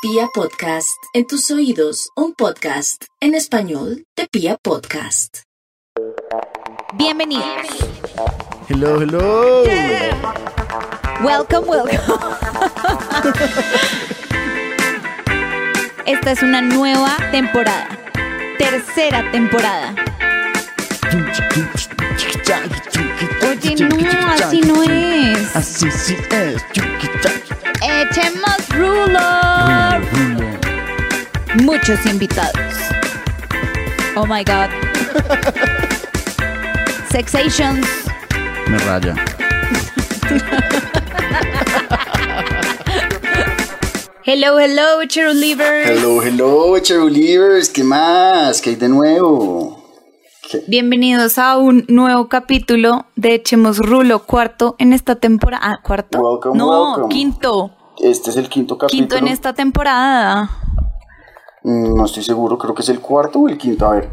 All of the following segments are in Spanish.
Pia Podcast, en tus oídos, un podcast en español de Pia Podcast. Bienvenidos. Hello, hello. Welcome, welcome. Esta es una nueva temporada. Tercera temporada. Oye, no, así no es. Así sí es. Echemos rulo. Muchos invitados. Oh my god. Sexations. Me raya. Hello, hello, Cherulivers. Hello, hello, Cherulivers, ¿qué más? ¿Qué hay de nuevo? ¿Qué? Bienvenidos a un nuevo capítulo de Echemos Rulo, cuarto en esta temporada. Ah, ¿cuarto? Welcome, no, welcome. quinto. Este es el quinto capítulo. Quinto en esta temporada. Mm, No estoy seguro, creo que es el cuarto o el quinto, a ver.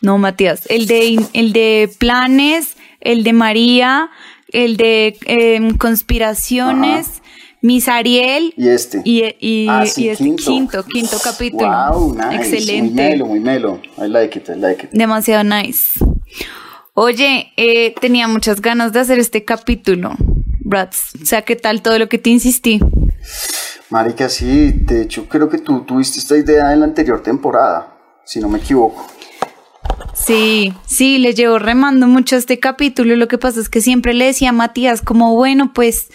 No, Matías. El de, el de planes, el de María, el de em, conspiraciones, Miss Ariel. Y este. Y, y, Ah, sí, y este quinto, quinto capítulo. Wow, nice. Muy Excelente. melo, muy melo. I like it, I like it. Demasiado nice. Oye, eh, tenía muchas ganas de hacer este capítulo, O sea, ¿qué tal todo lo que te insistí? Marica, sí, de hecho creo que tú tuviste esta idea en la anterior temporada, si no me equivoco. Sí, sí, le llevo remando mucho este capítulo. Lo que pasa es que siempre le decía a Matías como, bueno, pues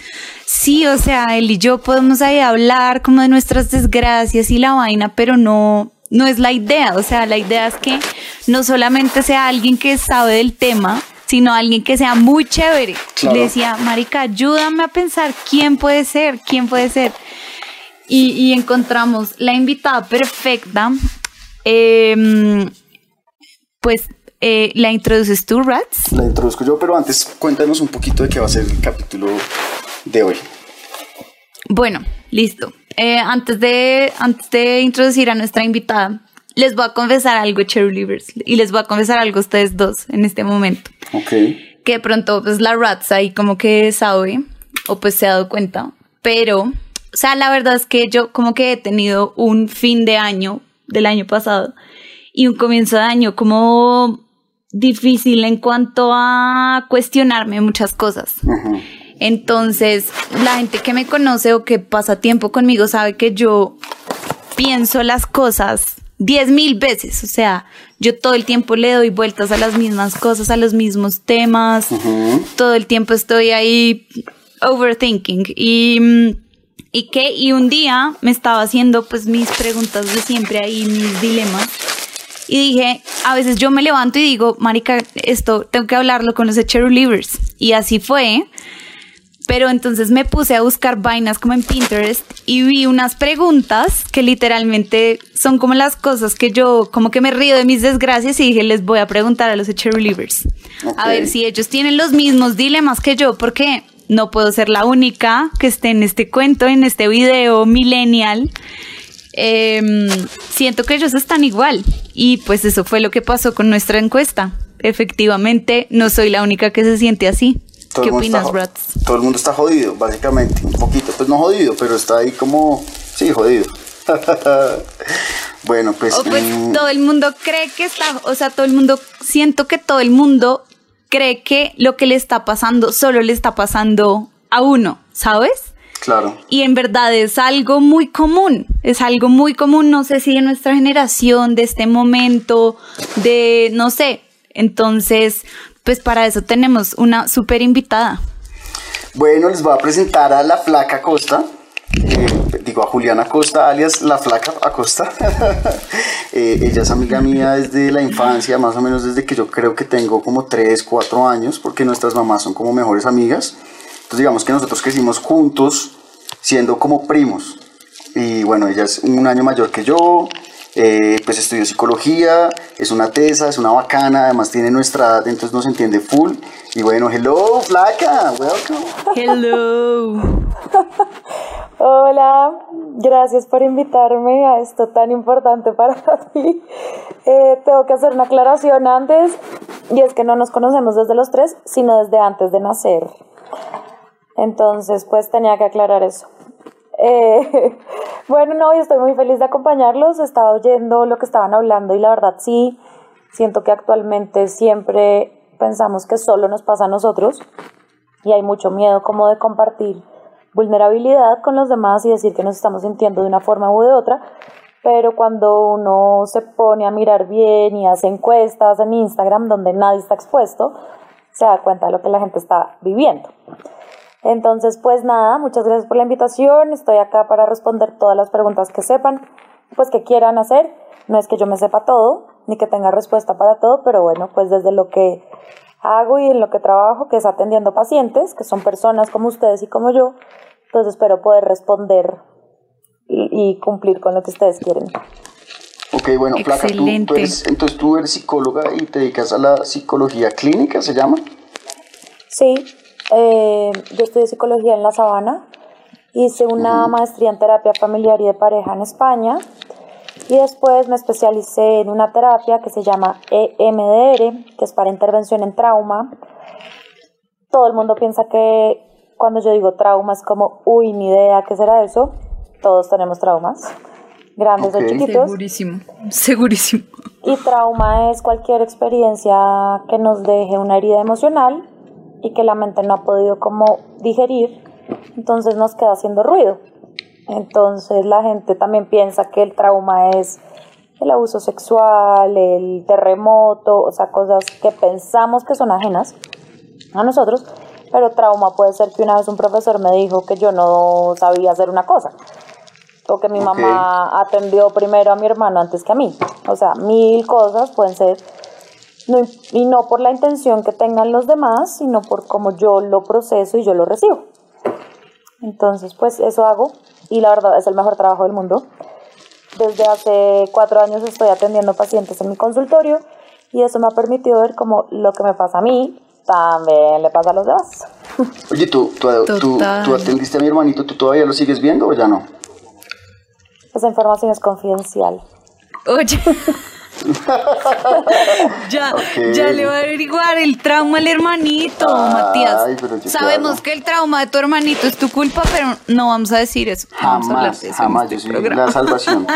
sí, o sea, él y yo podemos ahí hablar como de nuestras desgracias y la vaina, pero no, no es la idea. O sea, la idea es que no solamente sea alguien que sabe del tema, sino alguien que sea muy chévere. Claro. Le decía, Marica, ayúdame a pensar quién puede ser, quién puede ser. Y, y encontramos la invitada perfecta. Em, pues eh, la introduces tú, Rats. La introduzco yo, pero antes cuéntanos un poquito de qué va a ser el capítulo de hoy. Bueno, listo. Eh, antes, de, antes de introducir a nuestra invitada, les voy a confesar algo, Cherulivers, y les voy a confesar algo a ustedes dos en este momento. Ok. Que de pronto, pues la Rats ahí como que sabe, o pues se ha dado cuenta, pero, o sea, la verdad es que yo como que he tenido un fin de año del año pasado y un comienzo de año como difícil en cuanto a cuestionarme muchas cosas. Entonces, la gente que me conoce o que pasa tiempo conmigo sabe que yo pienso las cosas diez mil veces. O sea, yo todo el tiempo le doy vueltas a las mismas cosas, a los mismos temas. Todo el tiempo estoy ahí overthinking. Y, mm, y que, y un día me estaba haciendo pues mis preguntas de siempre ahí, mis dilemas. Y dije, a veces yo me levanto y digo, marica, esto tengo que hablarlo con los Cherulivers. Y así fue. Pero entonces me puse a buscar vainas como en Pinterest y vi unas preguntas que literalmente son como las cosas que yo como que me río de mis desgracias y dije, les voy a preguntar a los Cherulivers. Ok. A ver si ellos tienen los mismos dilemas que yo, porque no puedo ser la única que esté en este cuento, en este video millennial. Em, siento que ellos están igual. Y pues eso fue lo que pasó con nuestra encuesta. Efectivamente, no soy la única que se siente así. Todo ¿Qué el mundo opinas, Brats? Todo el mundo está jodido, básicamente. Un poquito, pues no jodido, pero está ahí como. Sí, jodido. bueno, pues. O pues mm, todo el mundo cree que está, o sea, todo el mundo, siento que todo el mundo cree que lo que le está pasando solo le está pasando a uno, ¿sabes? Claro. Y en verdad es algo muy común, es algo muy común, no sé si de nuestra generación, de este momento, de, no sé. Entonces, pues para eso tenemos una súper invitada. Bueno, les voy a presentar a la Flaca Costa. eh, digo, a Juliana Costa, alias la Flaca Acosta. Eh, ella es amiga mía desde la infancia, más o menos desde que yo creo que tengo como 3, 4 años, porque nuestras mamás son como mejores amigas. Entonces, digamos que nosotros crecimos juntos, siendo como primos. Y bueno, ella es un año mayor que yo, eh, pues estudió psicología, es una tesa, es una bacana, además tiene nuestra edad, entonces nos entiende full. Y bueno, hello, flaca, welcome. Hello. Hola, gracias por invitarme a esto tan importante para ti. Eh, tengo que hacer una aclaración antes, y es que no nos conocemos desde los tres, sino desde antes de nacer. Entonces, pues tenía que aclarar eso. Eh, bueno, no, yo estoy muy feliz de acompañarlos. He estado oyendo lo que estaban hablando y la verdad sí, siento que actualmente siempre pensamos que solo nos pasa a nosotros y hay mucho miedo como de compartir vulnerabilidad con los demás y decir que nos estamos sintiendo de una forma u de otra, pero cuando uno se pone a mirar bien y hace encuestas en Instagram donde nadie está expuesto, se da cuenta de lo que la gente está viviendo. Entonces, pues nada, muchas gracias por la invitación. Estoy acá para responder todas las preguntas que sepan, pues que quieran hacer. No es que yo me sepa todo, ni que tenga respuesta para todo, pero bueno, pues desde lo que hago y en lo que trabajo, que es atendiendo pacientes, que son personas como ustedes y como yo, pues espero poder responder y, y cumplir con lo que ustedes quieren. Ok, bueno, Flaca, tú, tú Excelente. eres, entonces tú eres psicóloga y te dedicas a la psicología clínica, ¿se llama? Sí, eh, yo estudié psicología en La Sabana, hice una maestría en terapia familiar y de pareja en España y después me especialicé en una terapia que se llama EMDR, que es para intervención en trauma. Todo el mundo piensa que cuando yo digo trauma es como, uy, ni idea, ¿qué será eso? Todos tenemos traumas, grandes Ok. o chiquitos. Segurísimo, segurísimo. Y trauma es cualquier experiencia que nos deje una herida emocional y que la mente no ha podido como digerir, entonces nos queda haciendo ruido. Entonces la gente también piensa que el trauma es el abuso sexual, el terremoto, o sea, cosas que pensamos que son ajenas a nosotros, pero trauma puede ser que una vez un profesor me dijo que yo no sabía hacer una cosa o que mi mamá atendió primero a mi hermano antes que a mí. O sea, mil cosas pueden ser, no- y no por la intención que tengan los demás, sino por cómo yo lo proceso y yo lo recibo. Entonces, pues eso hago y la verdad es el mejor trabajo del mundo. Desde hace cuatro años estoy atendiendo pacientes en mi consultorio y eso me ha permitido ver cómo lo que me pasa a mí también le pasa a los demás. Oye, ¿tú, tú, tú, tú atendiste a mi hermanito, ¿tú todavía lo sigues viendo o ya no? Esa información es confidencial. Oye. ya, ya le va a averiguar el trauma al hermanito, Ay, Matías. Sabemos que el trauma de tu hermanito es tu culpa, pero no vamos a decir eso. No vamos a hablar Jamás, de eso jamás, este yo soy programa. la salvación.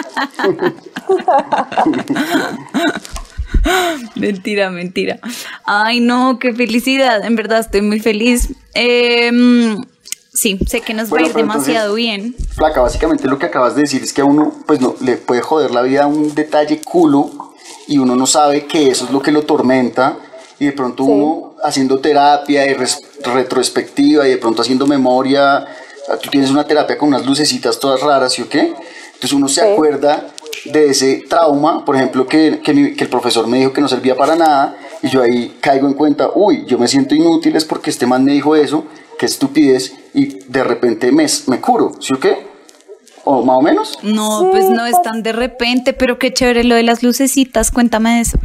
Mentira, mentira. Ay, no, qué felicidad. En verdad estoy muy feliz. Eh, mm, sí, sé que nos Bueno, va a ir demasiado entonces- bien. Flaca, básicamente lo que acabas de decir es que a uno, pues no, le puede joder la vida un detalle culo y uno no sabe que eso es lo que lo tormenta y de pronto Sí. uno haciendo terapia y retrospectiva y de pronto haciendo memoria, tú tienes una terapia con unas lucecitas todas raras, ¿sí o qué? Entonces uno se Sí. acuerda de ese trauma, por ejemplo, que, que, mi- que el profesor me dijo que no servía para nada y yo ahí caigo en cuenta, uy, yo me siento inútil es porque este man me dijo eso, qué estupidez y de repente me, me curo, ¿sí o qué? ¿O más o menos? No, Sí, pues no es tan de repente, pero qué chévere lo de las lucecitas. Cuéntame de eso.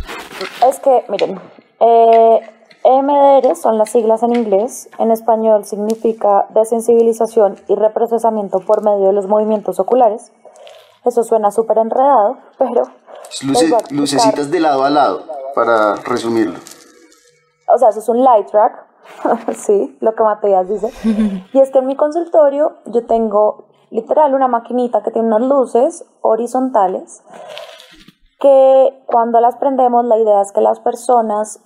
Es que, miren, eh, EMDR son las siglas en inglés. En español significa desensibilización y reprocesamiento por medio de los movimientos oculares. Eso suena súper enredado, pero... Luce- lucecitas de lado a lado, para resumirlo. O sea, eso es un light track, sí, lo que Matías dice. Y es que en mi consultorio yo tengo literal una maquinita que tiene unas luces horizontales que cuando las prendemos la idea es que las personas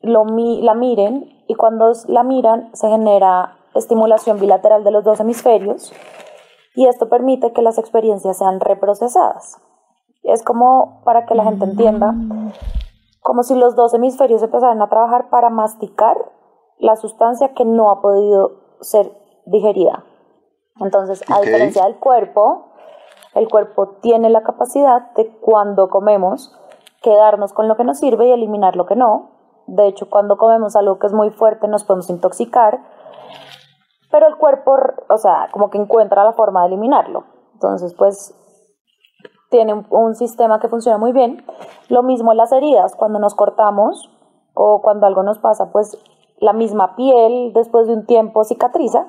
lo mi- la miren y cuando la miran se genera estimulación bilateral de los dos hemisferios y esto permite que las experiencias sean reprocesadas. Es como para que la gente entienda, como si los dos hemisferios empezaran a trabajar para masticar la sustancia que no ha podido ser digerida. Entonces, a diferencia del cuerpo, el cuerpo tiene la capacidad de cuando comemos quedarnos con lo que nos sirve y eliminar lo que no. De hecho, cuando comemos algo que es muy fuerte nos podemos intoxicar, pero el cuerpo, o sea, como que encuentra la forma de eliminarlo. Entonces, pues tiene un, un sistema que funciona muy bien. Lo mismo en las heridas, cuando nos cortamos o cuando algo nos pasa, pues la misma piel después de un tiempo cicatriza,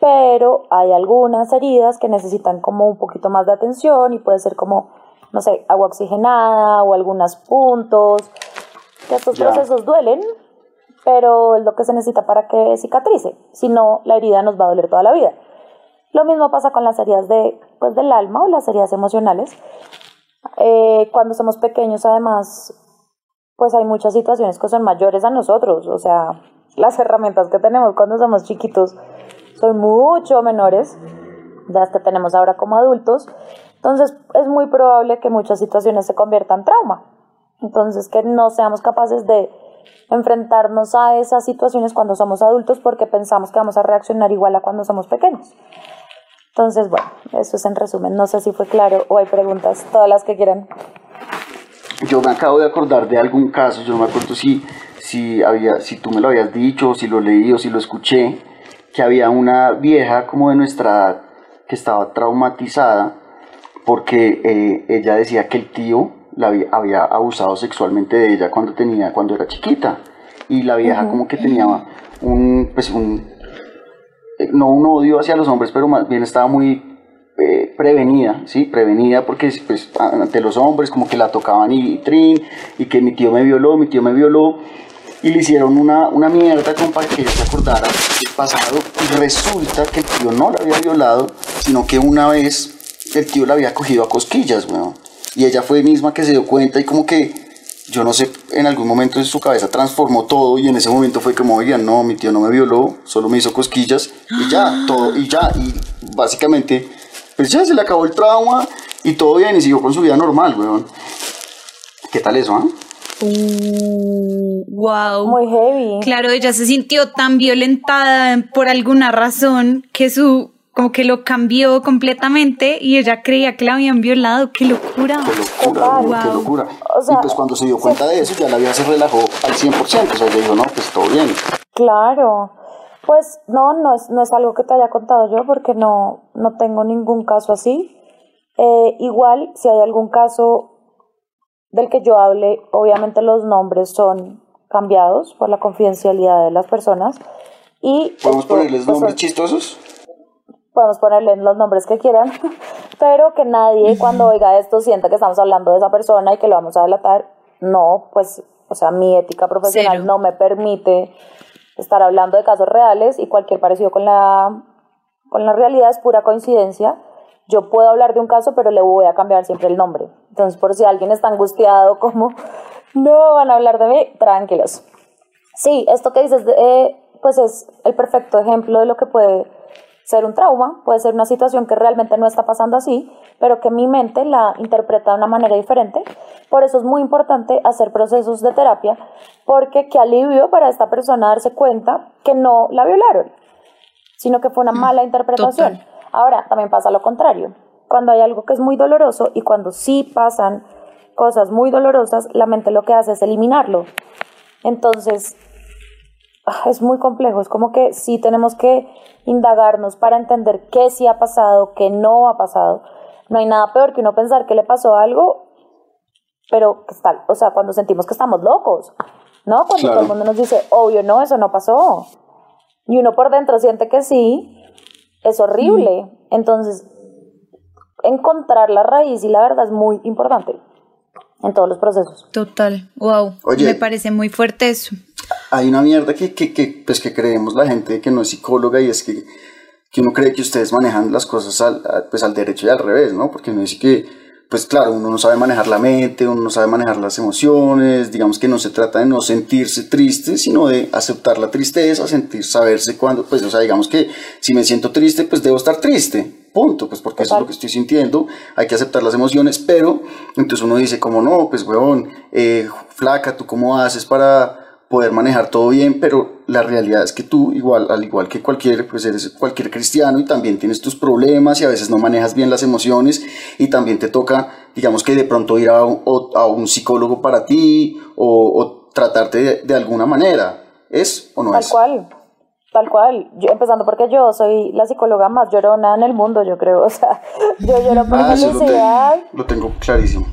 pero hay algunas heridas que necesitan como un poquito más de atención y puede ser como, no sé, agua oxigenada o algunos puntos. Que estos Ya. procesos duelen, pero es lo que se necesita para que cicatrice. Si no, la herida nos va a doler toda la vida. Lo mismo pasa con las heridas de, pues, del alma o las heridas emocionales. Eh, cuando somos pequeños, además, pues hay muchas situaciones que son mayores a nosotros. O sea, las herramientas que tenemos cuando somos chiquitos son mucho menores las que tenemos ahora como adultos. Entonces, es muy probable que muchas situaciones se conviertan en trauma. Entonces, que no seamos capaces de enfrentarnos a esas situaciones cuando somos adultos porque pensamos que vamos a reaccionar igual a cuando somos pequeños. Entonces, bueno, eso es en resumen. No sé si fue claro o hay preguntas, todas las que quieran. Yo me acabo de acordar de algún caso, yo no me acuerdo si, si, había, si tú me lo habías dicho, si lo leí o si lo escuché, que había una vieja como de nuestra edad que estaba traumatizada porque eh, ella decía que el tío la había, abusado sexualmente de ella cuando tenía cuando era chiquita. Y la vieja como que tenía un pues un eh, no un odio hacia los hombres pero más bien estaba muy eh, prevenida sí prevenida porque pues ante los hombres como que la tocaban y trin y que mi tío me violó mi tío me violó y le hicieron una, una mierda como para que ella se acordara del pasado y resulta que el tío no la había violado sino que una vez el tío la había cogido a cosquillas weón y ella fue misma que se dio cuenta y como que, yo no sé, en algún momento en su cabeza transformó todo y en ese momento fue como, oigan, no, mi tío no me violó, solo me hizo cosquillas y ya, todo, y ya, y básicamente, pues ya se le acabó el trauma y todo bien y siguió con su vida normal, weón. ¿Qué tal eso, ah? Wow. Muy heavy. Claro, ella se sintió tan violentada por alguna razón que su como que lo cambió completamente y ella creía que la habían violado. ¡Qué locura! ¡Qué locura! ¡Qué locura! y pues cuando se dio cuenta de eso, ya la vida se relajó al 100%. O sea, le dijo, no, pues todo bien. Claro. Pues no, no es, no es algo que te haya contado yo porque no, no tengo ningún caso así. Eh, igual, si hay algún caso del que yo hable, obviamente los nombres son cambiados por la confidencialidad de las personas. Y ¿Podemos ponerles pues, nombres chistosos? podemos ponerle los nombres que quieran, pero que nadie cuando oiga esto sienta que estamos hablando de esa persona y que lo vamos a delatar. No, pues, o sea, mi ética profesional no me permite estar hablando de casos reales y cualquier parecido con la, con la realidad es pura coincidencia. Yo puedo hablar de un caso, pero le voy a cambiar siempre el nombre. Entonces, por si alguien está angustiado, como no van a hablar de mí, tranquilos. Sí, esto que dices, eh, pues es el perfecto ejemplo de lo que puede ser un trauma, puede ser una situación que realmente no está pasando así, pero que mi mente la interpreta de una manera diferente. Por eso es muy importante hacer procesos de terapia, porque qué alivio para esta persona darse cuenta que no la violaron, sino que fue una mm, mala interpretación. Ahora, también pasa lo contrario. Cuando hay algo que es muy doloroso y cuando sí pasan cosas muy dolorosas, la mente lo que hace es eliminarlo. Entonces, ah, es muy complejo, es como que sí tenemos que indagarnos para entender qué sí ha pasado, qué no ha pasado. No hay nada peor que uno pensar que le pasó algo, pero que está, o sea, cuando sentimos que estamos locos, ¿no? Cuando todo el mundo nos dice, obvio, no, eso no pasó. Y uno por dentro siente que sí, es horrible. Entonces, encontrar la raíz y la verdad es muy importante en todos los procesos. Total, wow. Me parece muy fuerte eso hay una mierda que, que, que, pues que creemos la gente que no es psicóloga y es que, que uno cree que ustedes manejan las cosas al, pues al derecho y al revés, ¿no? Porque uno dice que, pues claro, uno no sabe manejar la mente, uno no sabe manejar las emociones, digamos que no se trata de no sentirse triste, sino de aceptar la tristeza, sentir, saberse cuando, pues, o sea, digamos que si me siento triste, pues debo estar triste, punto, pues porque eso es lo que estoy sintiendo, hay que aceptar las emociones, pero entonces uno dice como no, pues weón, eh, flaca, ¿tú cómo haces para poder manejar todo bien, pero la realidad es que tú, igual, al igual que cualquier, pues eres cualquier cristiano y también tienes tus problemas y a veces no manejas bien las emociones y también te toca, digamos que de pronto ir a un, a un psicólogo para ti o, tratarte de, alguna manera. ¿Es o no Tal es? Tal cual, tal cual. Yo, empezando porque yo soy la psicóloga más llorona en el mundo, yo creo. O sea, yo lloro por ah, felicidad. lo tengo clarísimo.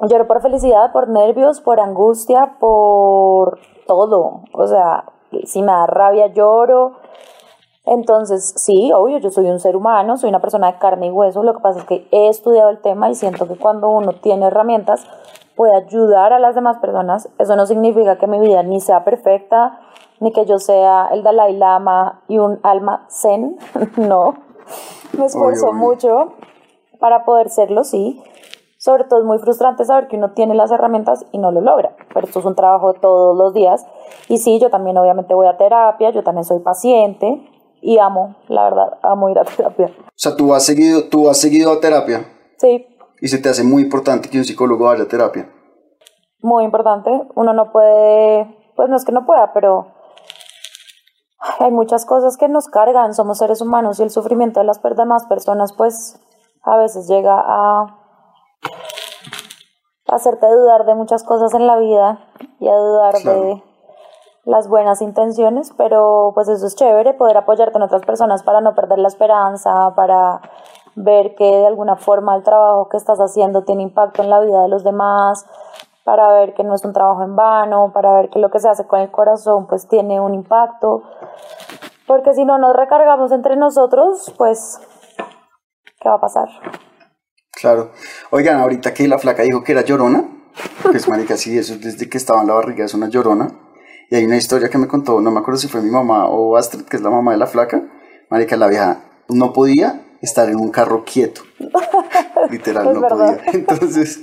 Lloro por felicidad, por nervios, por angustia, por todo. O sea, si me da rabia, lloro. Entonces, sí, obvio, yo soy un ser humano, soy una persona de carne y hueso. Lo que pasa es que he estudiado el tema y siento que cuando uno tiene herramientas puede ayudar a las demás personas. Eso no significa que mi vida ni sea perfecta, ni que yo sea el Dalai Lama y un alma zen. no. me esfuerzo mucho para poder serlo, sí. Sobre todo es muy frustrante saber que uno tiene las herramientas y no lo logra. Pero esto es un trabajo de todos los días. Y sí, yo también obviamente voy a terapia, yo también soy paciente y amo, la verdad, amo ir a terapia. O sea, tú has seguido, tú has seguido a terapia Sí, y se te hace muy importante que un psicólogo vaya a terapia. muy importante. Uno no puede, pues no es que no pueda, pero hay muchas cosas que nos cargan, somos seres humanos y el sufrimiento de las demás personas pues a veces llega a hacerte dudar de muchas cosas en la vida y a dudar Claro. de las buenas intenciones, pero pues eso es chévere, poder apoyarte en otras personas para no perder la esperanza, para ver que de alguna forma el trabajo que estás haciendo tiene impacto en la vida de los demás, para ver que no es un trabajo en vano, para ver que lo que se hace con el corazón pues tiene un impacto, porque si no nos recargamos entre nosotros, pues, ¿qué va a pasar? Claro. Oigan, ahorita que la flaca dijo que era llorona, pues marica, sí, eso desde que estaba en la barriga es una llorona. Y hay una historia que me contó, no me acuerdo si fue mi mamá o Astrid, que es la mamá de la flaca. Marica, la vieja no podía estar en un carro quieto. Literal, no verdad. podía. Entonces,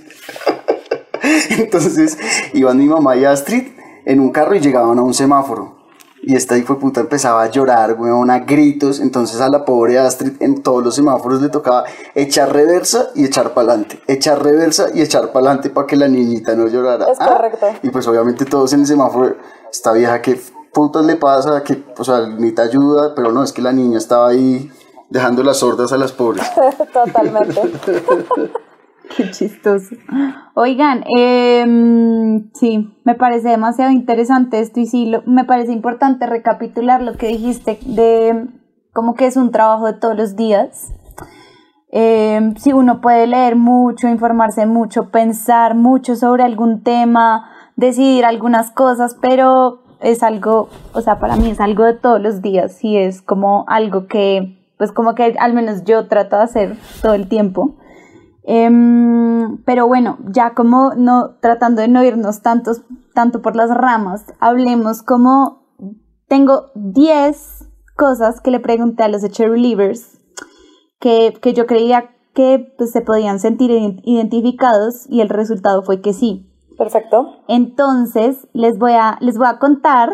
entonces iban mi mamá y Astrid en un carro y llegaban a un semáforo. Y esta hijo de puta empezaba a llorar, weón, a gritos. Entonces a la pobre Astrid en todos los semáforos le tocaba echar reversa y echar para adelante. Echar reversa y echar para adelante para que la niñita no llorara. Es correcto. Y pues obviamente todos en el semáforo, esta vieja, ¿qué putas le pasa? Que, o sea, necesita ayuda, pero no, es que la niña estaba ahí dejando las sordas a las pobres. Totalmente. Qué chistoso. Oigan, em, sí, me parece demasiado interesante esto y sí, lo- me parece importante recapitular lo que dijiste de como que es un trabajo de todos los días. Em, sí, uno puede leer mucho, informarse mucho, pensar mucho sobre algún tema, decidir algunas cosas, pero es algo, o sea, para mí es algo de todos los días y es como algo que, pues como que al menos yo trato de hacer todo el tiempo. Em, pero bueno, ya como no tratando de no irnos tantos, tanto por las ramas, hablemos como tengo 10 cosas que le pregunté a los Cherry Leavers que, que yo creía que pues, se podían sentir ident- identificados y el resultado fue que sí. Perfecto. Entonces les voy a, les voy a contar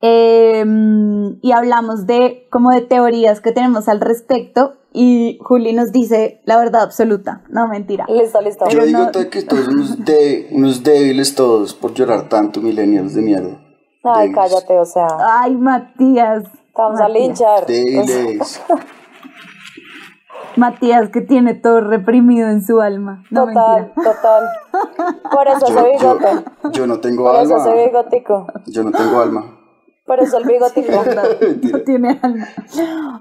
em, y hablamos de como de teorías que tenemos al respecto y Juli nos dice la verdad absoluta, no mentira. Listo, listo. Yo Pero digo no- que todos unos, de, unos débiles todos por llorar tanto, millennials de mierda. Ay, Débiles. cállate, o sea, Ay, Matías. vamos a linchar. Débiles. Matías que tiene todo reprimido en su alma. No Total, mentira. total. Por eso Yo, ese yo, bigote. yo no tengo Por eso alma. ese bigotico. Yo no tengo alma. Por eso el bigotico. No tiene alma.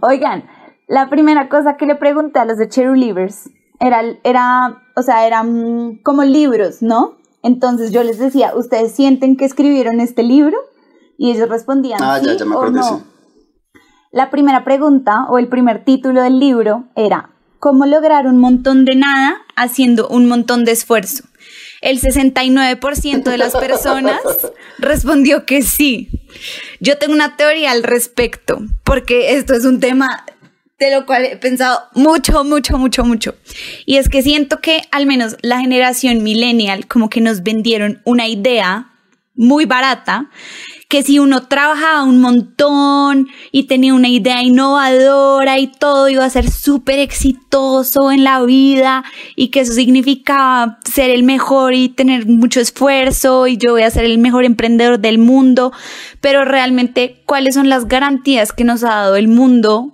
Oigan, la primera cosa que le pregunté a los de Cherry Leavers era, era, o sea, eran como libros, ¿no? Entonces yo les decía, ¿ustedes sienten que escribieron este libro? Y ellos respondían, Ah, ya, sí ya me o acordé, no. sí. La primera pregunta o el primer título del libro era ¿Cómo lograr un montón de nada haciendo un montón de esfuerzo? El 69% de las personas respondió que sí. Yo tengo una teoría al respecto, porque esto es un tema de lo cual he pensado mucho, mucho, mucho, mucho. Y es que siento que al menos la generación millennial como que nos vendieron una idea muy barata que si uno trabajaba un montón y tenía una idea innovadora y todo iba a ser súper exitoso en la vida y que eso significaba ser el mejor y tener mucho esfuerzo y yo voy a ser el mejor emprendedor del mundo, pero realmente cuáles son las garantías que nos ha dado el mundo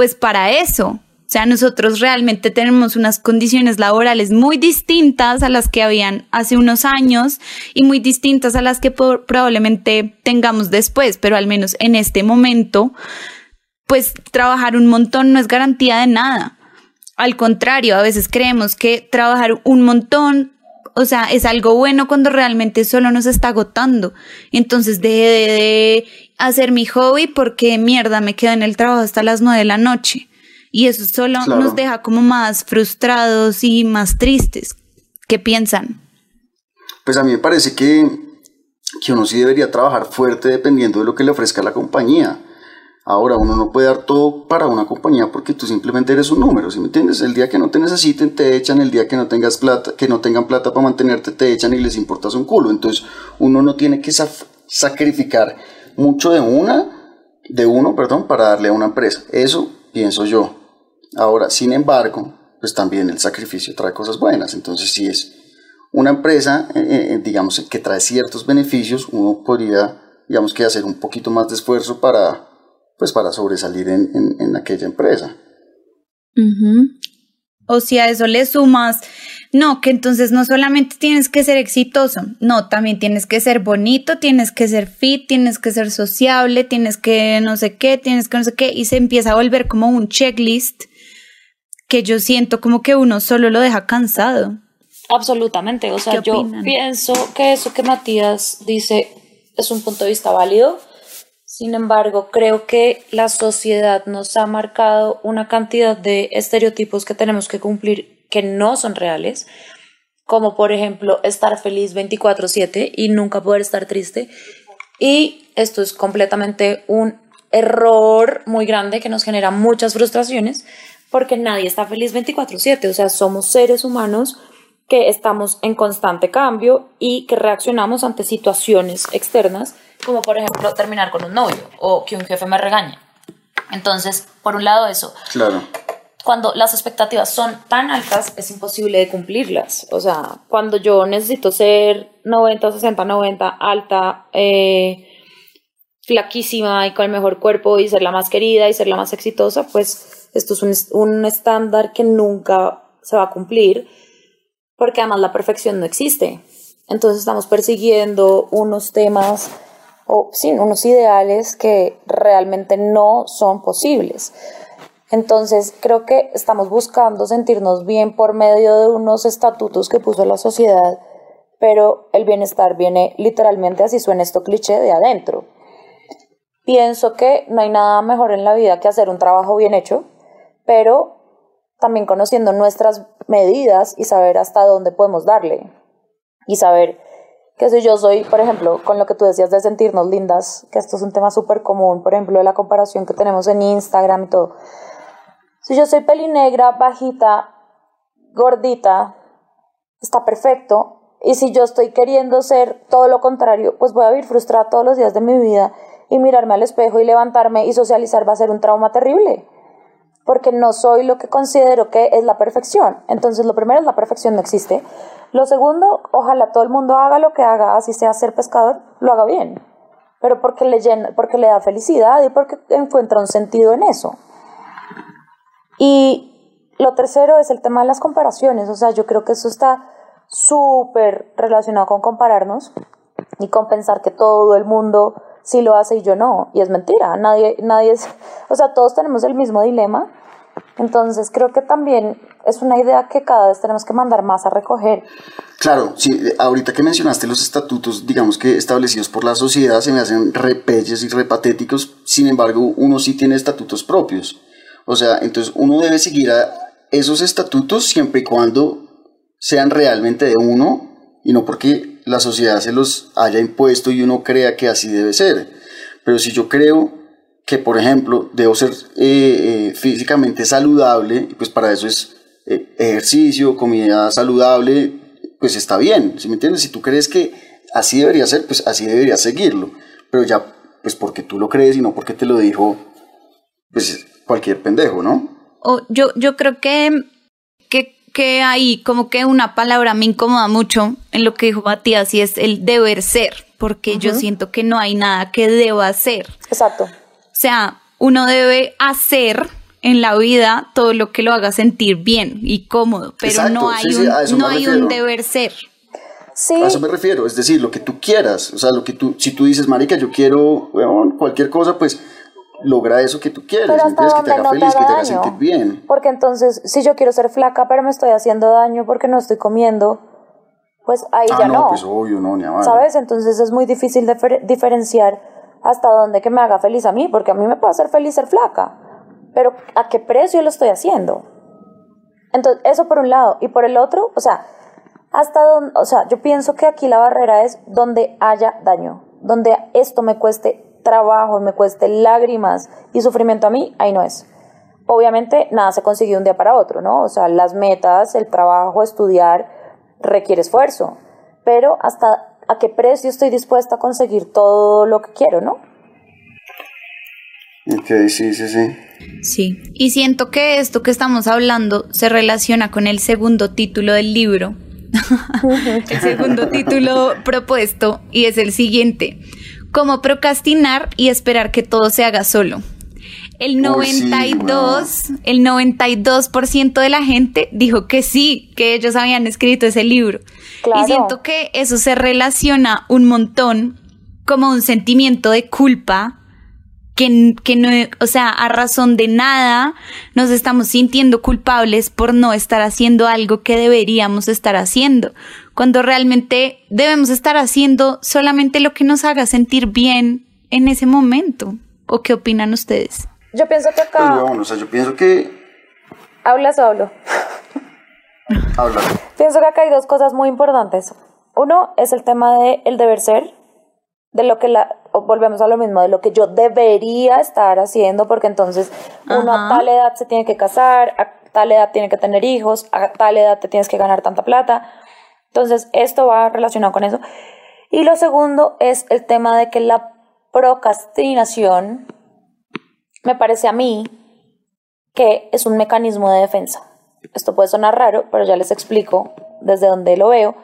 pues para eso. O sea, nosotros realmente tenemos unas condiciones laborales muy distintas a las que habían hace unos años y muy distintas a las que probablemente tengamos después, pero al menos en este momento, pues trabajar un montón no es garantía de nada. Al contrario, a veces creemos que trabajar un montón, o sea, es algo bueno cuando realmente solo nos está agotando. Entonces dejé de, de hacer mi hobby porque mierda me quedo en el trabajo hasta las nueve de la noche. Y eso solo Claro. nos deja como más frustrados y más tristes. ¿Qué piensan? Pues a mí me parece que, que uno sí debería trabajar fuerte dependiendo de lo que le ofrezca la compañía. Ahora, uno no puede dar todo para una compañía porque tú simplemente eres un número, ¿sí me entiendes? El día que no te necesiten, te echan, el día que no tengas plata, que no tengan plata para mantenerte, te echan y les importas un culo. Entonces, uno no tiene que sacrificar mucho de una, de uno, perdón, para darle a una empresa. Eso pienso yo. Ahora, sin embargo, pues también el sacrificio trae cosas buenas. Entonces, si es una empresa, eh, eh, digamos, que trae ciertos beneficios, uno podría, digamos, que hacer un poquito más de esfuerzo para pues para sobresalir en, en, aquella empresa. O si a eso le sumas, no, que entonces no solamente tienes que ser exitoso, no, también tienes que ser bonito, tienes que ser fit, tienes que ser sociable, tienes que no sé qué, tienes que no sé qué, y se empieza a volver como un checklist que yo siento como que uno solo lo deja cansado. Absolutamente, o sea, yo pienso que eso que Matías dice es un punto de vista válido sin embargo, creo que la sociedad nos ha marcado una cantidad de estereotipos que tenemos que cumplir que no son reales, como por ejemplo estar feliz 24/7 y nunca poder estar triste. Y esto es completamente un error muy grande que nos genera muchas frustraciones porque nadie está feliz 24/7, o sea, somos seres humanos que estamos en constante cambio y que reaccionamos ante situaciones externas como por ejemplo terminar con un novio o que un jefe me regañe. Entonces, por un lado eso. Claro. Cuando las expectativas son tan altas, es imposible de cumplirlas. O sea, cuando yo necesito ser 90, 60, 90, alta, eh, flaquísima y con el mejor cuerpo y ser la más querida y ser la más exitosa, pues esto es un, un estándar que nunca se va a cumplir porque además la perfección no existe. Entonces estamos persiguiendo unos temas o sí, unos ideales que realmente no son posibles. Entonces creo que estamos buscando sentirnos bien por medio de unos estatutos que puso la sociedad, pero el bienestar viene literalmente, así suena esto cliché, de adentro. Pienso que no hay nada mejor en la vida que hacer un trabajo bien hecho, pero también conociendo nuestras medidas y saber hasta dónde podemos darle y saber que si yo soy, por ejemplo, con lo que tú decías de sentirnos lindas, que esto es un tema súper común, por ejemplo, de la comparación que tenemos en Instagram y todo. Si yo soy pelinegra, bajita, gordita, está perfecto. Y si yo estoy queriendo ser todo lo contrario, pues voy a vivir frustrada todos los días de mi vida y mirarme al espejo y levantarme y socializar va a ser un trauma terrible. Porque no soy lo que considero que es la perfección. Entonces, lo primero es la perfección no existe. Lo segundo, ojalá todo el mundo haga lo que haga, así sea ser pescador, lo haga bien, pero porque le, llena, porque le da felicidad y porque encuentra un sentido en eso. Y lo tercero es el tema de las comparaciones, o sea, yo creo que eso está súper relacionado con compararnos y con pensar que todo el mundo sí lo hace y yo no, y es mentira, nadie, nadie es, o sea, todos tenemos el mismo dilema entonces creo que también es una idea que cada vez tenemos que mandar más a recoger. Claro, sí, ahorita que mencionaste los estatutos, digamos que establecidos por la sociedad, se me hacen repelles y repatéticos, sin embargo, uno sí tiene estatutos propios. O sea, entonces uno debe seguir a esos estatutos siempre y cuando sean realmente de uno y no porque la sociedad se los haya impuesto y uno crea que así debe ser. Pero si yo creo que, por ejemplo, debo ser eh, eh, físicamente saludable, pues para eso es eh, ejercicio, comida saludable, pues está bien, ¿sí me entiendes? Si tú crees que así debería ser, pues así debería seguirlo, pero ya, pues porque tú lo crees y no porque te lo dijo, pues cualquier pendejo, ¿no? O yo, yo creo que, que, que ahí como que una palabra me incomoda mucho en lo que dijo Matías y es el deber ser, porque yo siento que no hay nada que deba hacer. Exacto. O sea, uno debe hacer en la vida todo lo que lo haga sentir bien y cómodo, pero no hay, un, no hay un deber ser. Sí. A eso me refiero, es decir, lo que tú quieras, o sea, lo que tú, si tú dices, marica, yo quiero cualquier cosa, pues logra eso que tú quieres, pero que te haga feliz, que te haga sentir bien. Porque entonces, si yo quiero ser flaca, pero me estoy haciendo daño porque no estoy comiendo, pues ahí ah, ya no. Pues obvio, no, ni ¿Sabes? Entonces es muy difícil diferenciar hasta dónde que me haga feliz a mí, porque a mí me puede hacer feliz ser flaca, pero ¿a qué precio lo estoy haciendo? Entonces, eso por un lado. Y por el otro, o sea, hasta donde, o sea, yo pienso que aquí la barrera es donde haya daño, donde esto me cueste trabajo, me cueste lágrimas y sufrimiento a mí, ahí no es. Obviamente nada se consigue un día para otro, ¿no? O sea, las metas, el trabajo, estudiar requiere esfuerzo, pero hasta a qué precio estoy dispuesta a conseguir todo lo que quiero, ¿no? Ok, sí, sí, sí. Sí, y siento que esto que estamos hablando se relaciona con el segundo título del libro, el segundo título propuesto, y es el siguiente, cómo procrastinar y esperar que todo se haga solo. El Uy, sí, 92, el 92% de la gente dijo que sí, que ellos habían escrito ese libro. Claro. Y siento que eso se relaciona un montón como un sentimiento de culpa que, que no, o sea, a razón de nada nos estamos sintiendo culpables por no estar haciendo algo que deberíamos estar haciendo, cuando realmente debemos estar haciendo solamente lo que nos haga sentir bien en ese momento. ¿O qué opinan ustedes? Yo pienso que Pues acá... bueno, o sea, yo pienso que... ¿Hablas o hablo? Habla. Pienso que acá hay dos cosas muy importantes. Uno es el tema de el deber ser, de lo que la, volvemos a lo mismo, de lo que yo debería estar haciendo, porque entonces uno a Ajá. tal edad se tiene que casar, a tal edad tiene que tener hijos, a tal edad te tienes que ganar tanta plata. Entonces, esto va relacionado con eso. Y lo segundo es el tema de que la procrastinación me parece a mí que es un mecanismo de defensa. Esto puede sonar raro, pero ya les explico desde donde lo veo.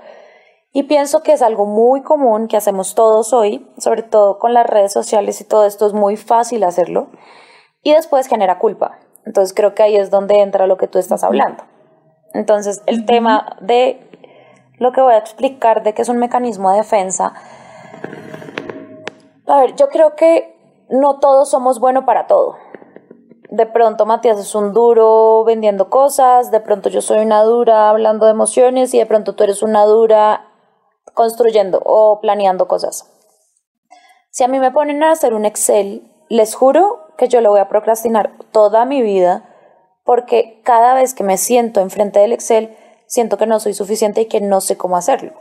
Y pienso que es algo muy común que hacemos todos hoy, sobre todo con las redes sociales y todo esto es muy fácil hacerlo. Y después genera culpa. Entonces creo que ahí es donde entra lo que tú estás hablando. Entonces el tema de lo que voy a explicar de que es un mecanismo de defensa. A ver, yo creo que no todos somos buenos para todo. De pronto Matías es un duro vendiendo cosas, de pronto yo soy una dura hablando de emociones y de pronto tú eres una dura construyendo o planeando cosas. Si a mí me ponen a hacer un Excel, les juro que yo lo voy a procrastinar toda mi vida porque cada vez que me siento enfrente del Excel, siento que no soy suficiente y que no sé cómo hacerlo.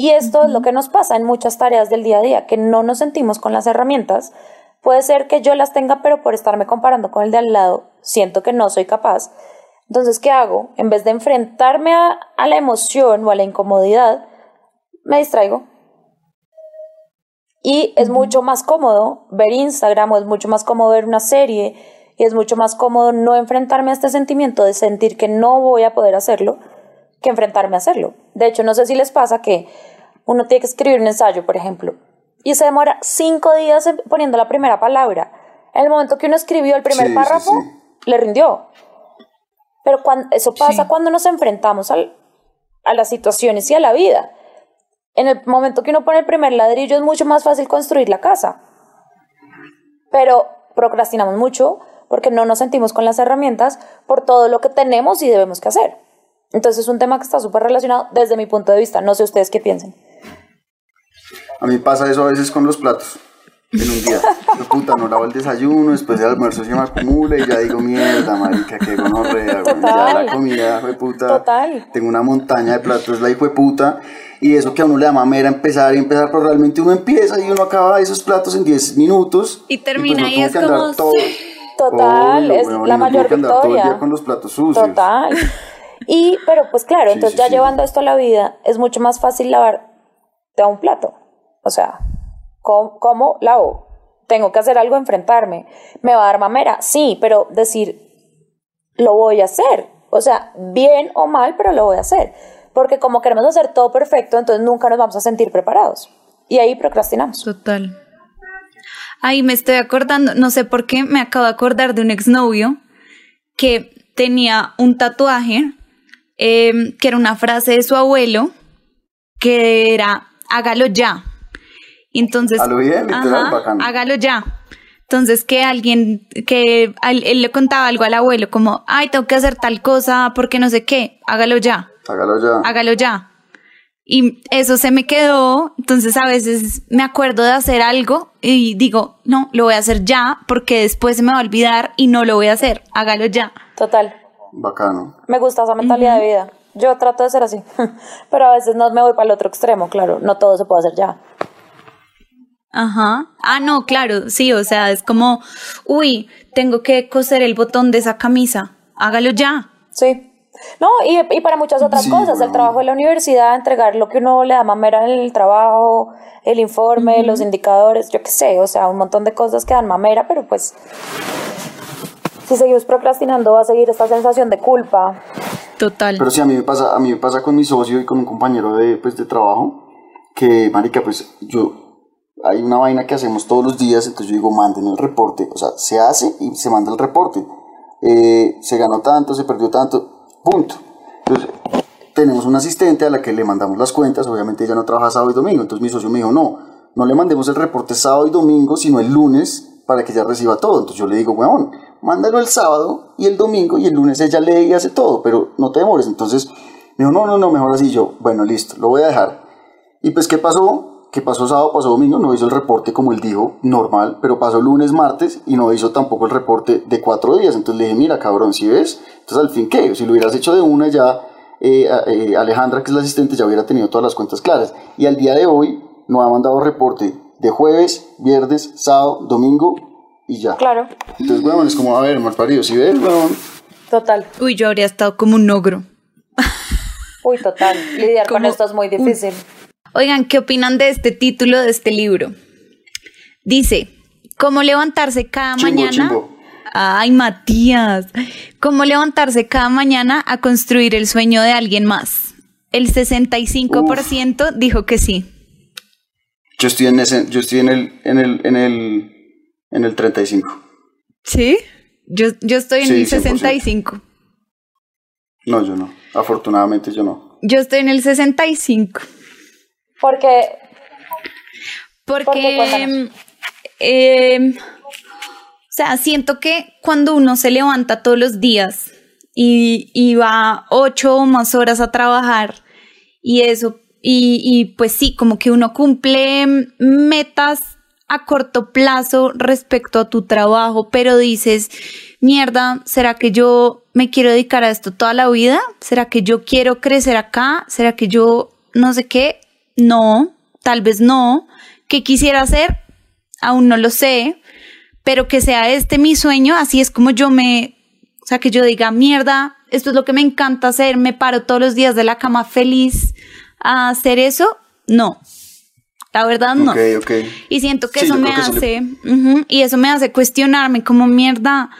Y esto es lo que nos pasa en muchas tareas del día a día, que no nos sentimos con las herramientas. Puede ser que yo las tenga, pero por estarme comparando con el de al lado, siento que no soy capaz. Entonces, ¿qué hago? En vez de enfrentarme a, a la emoción o a la incomodidad, me distraigo. Y es mucho más cómodo ver Instagram o es mucho más cómodo ver una serie y es mucho más cómodo no enfrentarme a este sentimiento de sentir que no voy a poder hacerlo que enfrentarme a hacerlo. De hecho, no sé si les pasa que uno tiene que escribir un ensayo, por ejemplo, y se demora cinco días en- poniendo la primera palabra. En el momento que uno escribió el primer Sí, párrafo, sí. le rindió. Pero cuando, eso pasa Sí. cuando nos enfrentamos al- a las situaciones y a la vida. En el momento que uno pone el primer ladrillo es mucho más fácil construir la casa. Pero procrastinamos mucho porque no nos sentimos con las herramientas por todo lo que tenemos y debemos que hacer. Entonces es un tema que está súper relacionado desde mi punto de vista. No sé ustedes qué piensen. A mí pasa eso a veces con los platos. En un día, Yo, puta, no lavo el desayuno, después del almuerzo se me acumula y ya digo, mierda, marica, qué gonorrea, güey. Ya la comida, fue puta. Total. Tengo una montaña de platos, la hijo de puta. Y eso que a uno le da mamera empezar y empezar, pero realmente uno empieza y uno acaba esos platos en 10 minutos. Y termina pues y es como, todo- Total, Obvio, es y la mayor que andar todo el día victoria. con los platos sucios. Total. Y, pero pues claro, Sí, entonces sí, ya sí. llevando esto a la vida, es mucho más fácil lavar de un plato. O sea, ¿cómo, cómo lavo? Tengo que hacer algo, enfrentarme. ¿Me va a dar mamera? Sí, pero decir, lo voy a hacer. O sea, bien o mal, pero lo voy a hacer. Porque como queremos hacer todo perfecto, entonces nunca nos vamos a sentir preparados. Y ahí procrastinamos. Total. Ahí me estoy acordando, no sé por qué, me acabo de acordar de un exnovio que tenía un tatuaje eh, que era una frase de su abuelo que era hágalo ya. Y entonces, bien, hágalo ya. Entonces que alguien, que al- él le contaba algo al abuelo como, ay, tengo que hacer tal cosa porque no sé qué, hágalo ya Hágalo ya. hágalo ya. Y eso se me quedó, entonces a veces me acuerdo de hacer algo y digo, no, lo voy a hacer ya porque después se me va a olvidar y no lo voy a hacer, hágalo ya. Total. Bacano. Me gusta esa mentalidad de vida. Yo trato de ser así. Pero a veces no me voy para el otro extremo, claro. No todo se puede hacer ya. Ajá. Ah, no, claro, sí, o sea, es como, uy, tengo que coser el botón de esa camisa. Hágalo ya. Sí. No, y, y para muchas otras Sí, cosas, el trabajo de la universidad, entregar lo que uno le da mamera en el trabajo, el informe, los indicadores, yo qué sé, o sea, un montón de cosas que dan mamera, pero pues si seguimos procrastinando va a seguir esta sensación de culpa. Total. Pero sí, a mí me pasa, a mí me pasa con mi socio y con un compañero de, pues, de trabajo, que, marica, pues, yo, hay una vaina que hacemos todos los días, entonces yo digo, manden el reporte, o sea, se hace y se manda el reporte. Eh, se ganó tanto, se perdió tanto, punto. Entonces, tenemos un asistente a la que le mandamos las cuentas, obviamente ella no trabaja sábado y domingo, entonces mi socio me dijo, no, no le mandemos el reporte sábado y domingo, sino el lunes para que ella reciba todo. Entonces yo le digo, weón, mándalo el sábado y el domingo y el lunes ella lee y hace todo, pero no te demores. Entonces me dijo, no, no, no, mejor así yo, bueno, listo, lo voy a dejar. Y pues, ¿qué pasó? Que pasó sábado, pasó domingo, no hizo el reporte como él dijo, normal, pero pasó lunes, martes y no hizo tampoco el reporte de cuatro días. Entonces le dije, mira, cabrón, si ves, entonces al fin, ¿qué? Si lo hubieras hecho de una ya, eh, eh, Alejandra, que es la asistente, ya hubiera tenido todas las cuentas claras. Y al día de hoy no ha mandado reporte de jueves, viernes, sábado, domingo y ya. Claro, Entonces, weón, es como, a ver, mal parido, si ves, weón, total. Uy, yo habría estado como un ogro. Uy, total. Lidiar con Como esto es muy difícil. Oigan, ¿qué opinan de este título de este libro? Dice, ¿cómo levantarse cada Chimbo, mañana? chimbo. Ay, Matías, ¿cómo levantarse cada mañana a construir el sueño de alguien más? El 65% dijo que sí. yo estoy en ese, yo estoy en el, en el, en el, en el 35. ¿Sí? Yo, yo estoy en Sí, el 100%. 65. No, yo no. Afortunadamente yo no. Yo estoy en el 65. Porque, Porque, eh, o sea, siento que cuando uno se levanta todos los días y, y va ocho o más horas a trabajar y eso, y, y pues sí, como que uno cumple metas a corto plazo respecto a tu trabajo, pero dices, mierda, ¿será que yo me quiero dedicar a esto toda la vida? ¿Será que yo quiero crecer acá? ¿Será que yo no sé qué? No, tal vez no. ¿Qué quisiera hacer? Aún no lo sé, pero que sea este mi sueño, así es como yo me, o sea, que yo diga, mierda, esto es lo que me encanta hacer, me paro todos los días de la cama feliz a hacer eso, no. La verdad no. Y siento que Sí, eso me eso le- hace, y eso me hace cuestionarme como mierda.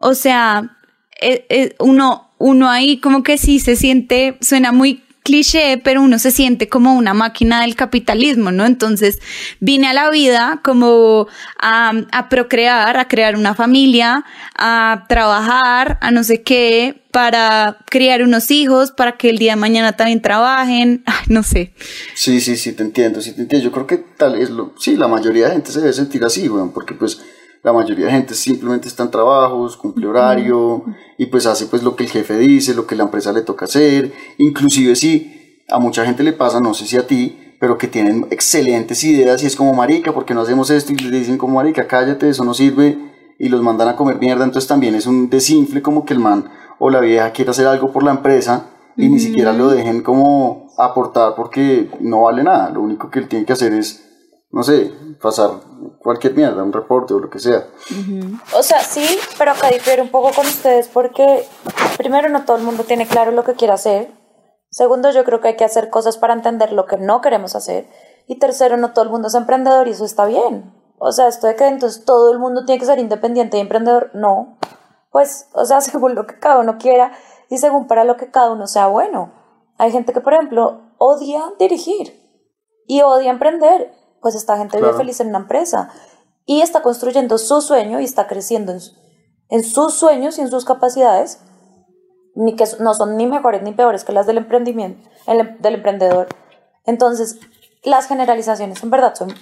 O sea, eh, eh, uno, uno ahí como que sí se siente, suena muy cliché, pero uno se siente como una máquina del capitalismo, ¿no? Entonces vine a la vida como a, procrear, a crear una familia, a trabajar, a no sé qué, para criar unos hijos, para que el día de mañana también trabajen, no sé. Sí, sí, sí, te entiendo, sí te entiendo. Yo creo que tal es lo... Sí, la mayoría de gente se debe sentir así, weón, porque pues la mayoría de gente simplemente está en trabajos, cumple horario y pues hace pues lo que el jefe dice, lo que la empresa le toca hacer. Inclusive si a mucha gente le pasa, no sé si a ti, pero que tienen excelentes ideas y es como marica, porque no hacemos esto? Y le dicen como marica, cállate, eso no sirve y los mandan a comer mierda, entonces también es un desinfle como que el man o la vieja quiere hacer algo por la empresa y ni siquiera lo dejen como aportar porque no vale nada, lo único que él tiene que hacer es, no sé, pasar cualquier mierda, un reporte o lo que sea. o sea, sí, pero acá difiero un poco con ustedes porque, primero, no todo el mundo tiene claro lo que quiere hacer. Segundo, yo creo que hay que hacer cosas para entender lo que no queremos hacer. Y tercero, no todo el mundo es emprendedor y eso está bien. O sea, esto de que entonces todo el mundo tiene que ser independiente y emprendedor, no. Pues, o sea, según lo que cada uno quiera y según para lo que cada uno sea bueno. Hay gente que, por ejemplo, odia dirigir y odia emprender. Pues esta gente vive Claro. feliz en una empresa y está construyendo su sueño y está creciendo en, su- en sus sueños y en sus capacidades, ni que no son ni mejores ni peores que las del emprendimiento, el em- del emprendedor. Entonces, las generalizaciones en verdad son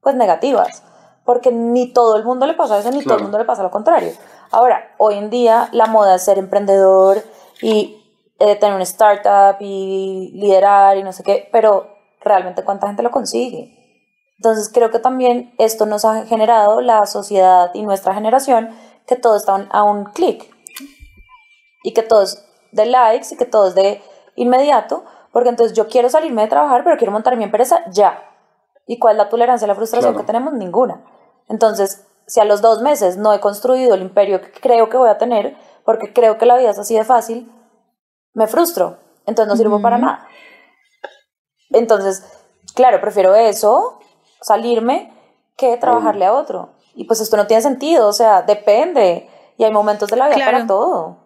pues negativas, porque ni todo el mundo le pasa eso, ni todo el Claro. mundo le pasa lo contrario. Ahora, hoy en día la moda es ser emprendedor y eh, tener una startup y liderar y no sé qué, pero realmente cuánta gente lo consigue. Entonces creo que también esto nos ha generado la sociedad y nuestra generación que todo está a un clic y que todo es de likes y que todo es de inmediato, porque entonces yo quiero salirme de trabajar, pero quiero montar mi empresa ya. ¿Y cuál es la tolerancia a la frustración Claro. que tenemos? Ninguna. Entonces, si a los dos meses no he construido el imperio que creo que voy a tener, porque creo que la vida es así de fácil, me frustro. Entonces no sirvo para nada. Entonces, claro, prefiero eso, salirme, que trabajarle a otro. Y pues esto no tiene sentido, o sea, depende. Y hay momentos de la vida Claro. para todo.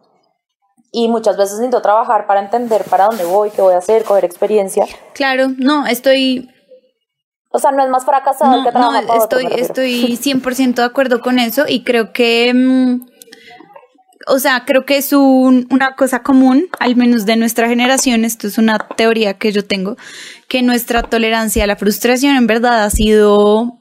Y muchas veces necesito trabajar para entender para dónde voy, qué voy a hacer, coger experiencia. Claro, no, estoy, O sea, no es más fracasado no, que trabaja no, para otro, estoy, refiero. estoy 100% de acuerdo con eso y creo que, mm, o sea, creo que es un- una cosa común, al menos de nuestra generación, esto es una teoría que yo tengo, que nuestra tolerancia a la frustración en verdad ha sido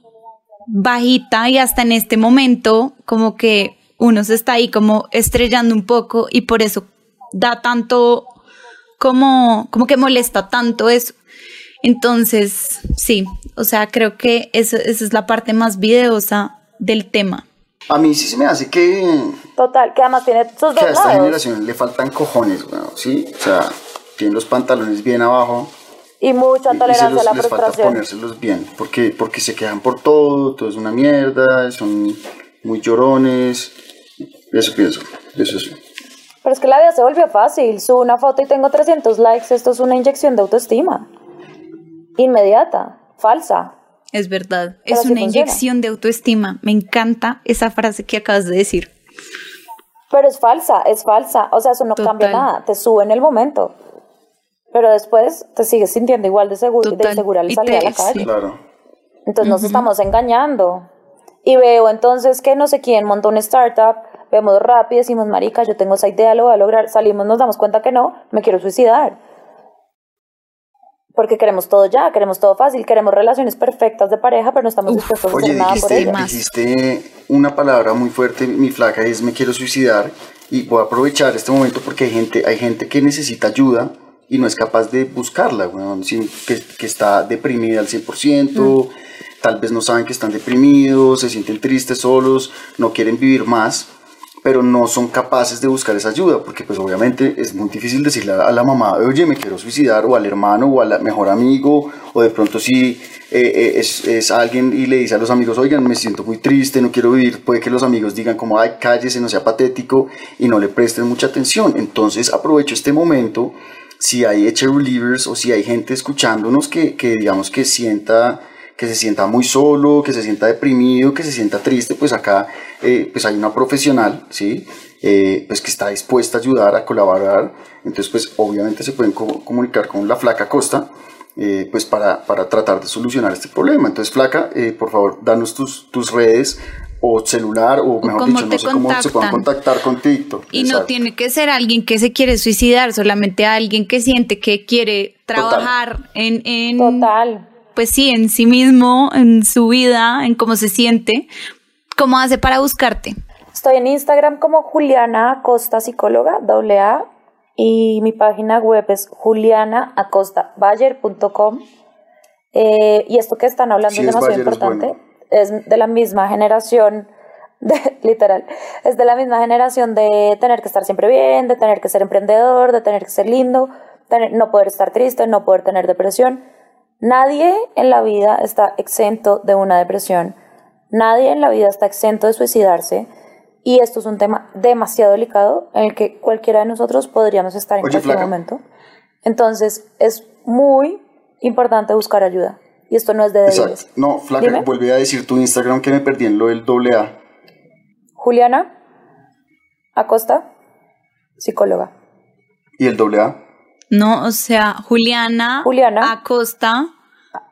bajita y hasta en este momento como que uno se está ahí como estrellando un poco y por eso da tanto como como que molesta tanto eso. Entonces, sí, o sea, creo que esa es la parte más videosa del tema. A mí sí se me hace que, Total, que además tiene sus que a dos esta lados. generación le faltan cojones, weón, ¿sí? O sea, tienen los pantalones bien abajo. Y mucha y- y tolerancia los- a la les falta frustración. ponérselos bien, porque, porque se quejan por todo, todo es una mierda, son muy llorones. Eso pienso, eso es. Pero es que la vida se volvió fácil. Subo una foto y tengo 300 likes. Esto es una inyección de autoestima. Inmediata, falsa. Es verdad, Pero es sí una funciona. inyección de autoestima. Me encanta esa frase que acabas de decir. Pero es falsa, es falsa. O sea, eso no cambia nada. Te sube en el momento. Pero después te sigues sintiendo igual de seguro de insegura al salir a la calle. sí. Claro. Entonces nos estamos engañando. Y veo entonces que no sé quién montó una startup, vemos rápido, decimos, marica, yo tengo esa idea, lo voy a lograr. Salimos, nos damos cuenta que no, me quiero suicidar. Porque queremos todo ya, queremos todo fácil, queremos relaciones perfectas de pareja, pero no estamos Uf, dispuestos a Oye, hacer nada por dijiste, más. dijiste una palabra muy fuerte, mi flaca, es me quiero suicidar y voy a aprovechar este momento porque hay gente, hay gente que necesita ayuda y no es capaz de buscarla, weón, sí, que, que está deprimida al 100%, tal vez no saben que están deprimidos, se sienten tristes, solos, no quieren vivir más, pero no son capaces de buscar esa ayuda, porque pues obviamente es muy difícil decirle a la mamá, oye, me quiero suicidar, o al hermano, o al mejor amigo, o de pronto si eh, eh, es, es alguien y le dice a los amigos, oigan, me siento muy triste, no quiero vivir, puede que los amigos digan como, ay, cállese, no sea patético, y no le presten mucha atención. Entonces aprovecho este momento, si hay eche relievers, o si hay gente escuchándonos que, que digamos que sienta que se sienta muy solo, que se sienta deprimido, que se sienta triste, pues acá eh, pues hay una profesional, ¿sí? Eh, pues que está dispuesta a ayudar, a colaborar. Entonces, pues obviamente se pueden co- comunicar con la Flaca Costa, eh, pues para, para tratar de solucionar este problema. Entonces, Flaca, eh, por favor, danos tus, tus redes o celular, o mejor cómo dicho, no sé cómo se puedan contactan. contactar contigo. Y no tiene que ser alguien que se quiere suicidar, solamente alguien que siente que quiere trabajar en, en Total. pues sí, en sí mismo, en su vida, en cómo se siente. ¿Cómo hace para buscarte? Estoy en Instagram como Juliana Acosta Psicóloga, doble A, y mi página web es julianaacostabayer.com. Eh, y esto que están hablando Sí, es es demasiado Bayer, es importante. bueno. Es de la misma generación, de- literal, es de la misma generación de tener que estar siempre bien, de tener que ser emprendedor, de tener que ser lindo, tener- no poder estar triste, no poder tener depresión. Nadie en la vida está exento de una depresión. Nadie en la vida está exento de suicidarse. Y esto es un tema demasiado delicado en el que cualquiera de nosotros podríamos estar en Oye, cualquier flaca. momento. Entonces es muy importante buscar ayuda. Y esto no es de débiles. Exacto. No, Flaca, Dime. vuelve a decir tu Instagram que me perdí en lo del doble A. Juliana Acosta, psicóloga. ¿Y el doble A? No, o sea, Juliana, Juliana. Acosta,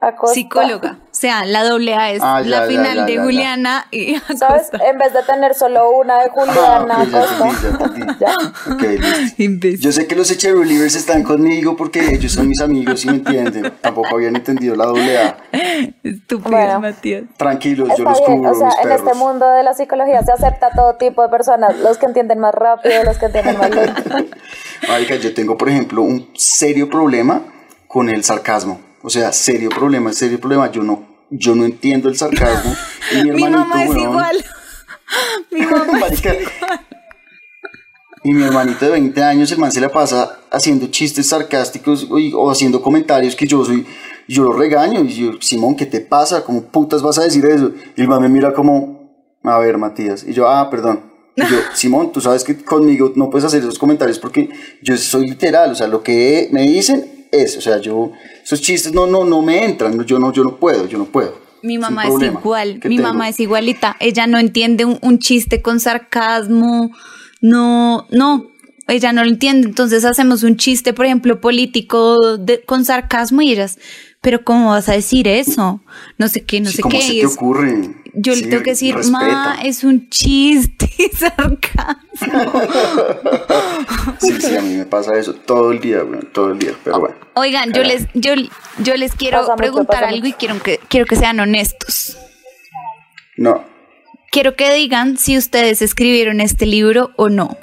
Acosta. psicóloga. O sea, la doble A es Ah, ya, la final ya, de ya, ya. Juliana y ¿Sabes? Acosta. En vez de tener solo una de Ah, Juliana ok, ya Acosta. entendí, ya entendí. Ya. Ok, listo. Imbécil. Yo sé que los Eche Relievers están conmigo porque ellos son mis amigos y me entienden. Tampoco habían entendido la doble A. Estúpido, Bueno. Matías. Tranquilos, yo Está los bien, cubro, o sea, mis en perros. este mundo de la psicología se acepta todo tipo de personas, los que entienden más rápido, los que entienden más lento. Marica, yo tengo, por ejemplo, un serio problema con el sarcasmo. O sea, serio problema, serio problema. Yo no, yo no entiendo el sarcasmo. Y mi Mi hermanito, mamá es weón, igual. Mi mamá es igual. Y mi hermanito de 20 años, el man se la pasa haciendo chistes sarcásticos uy, o haciendo comentarios que yo soy, yo lo regaño. Y yo, Simón, ¿qué te pasa? ¿Cómo putas vas a decir eso? Y el man me mira como, a ver, Matías. Y yo, ah, perdón. Y yo, Simón, tú sabes que conmigo no puedes hacer esos comentarios porque yo soy literal. O sea, lo que me dicen es, o sea, yo, esos chistes no, no, no me entran. Yo no, yo no puedo, yo no puedo. Mi mamá es igual, mi tengo. mamá es igualita. Ella no entiende un, un chiste con sarcasmo, no, no, ella no lo entiende. Entonces hacemos un chiste, por ejemplo, político de- con sarcasmo y ellas, pero ¿cómo vas a decir eso? No sé qué, no Sí, sé ¿Cómo qué. se y te ocurre? Yo Sí, le tengo que decir, respeta. ma, es un chiste sarcasmo. Sí, sí, a mí me pasa eso todo el día, güey, todo el día, pero bueno. Oigan, yo les, yo, yo les quiero Pasa preguntar algo y quiero que, quiero que sean honestos. No, Quiero que digan si ustedes escribieron este libro o no.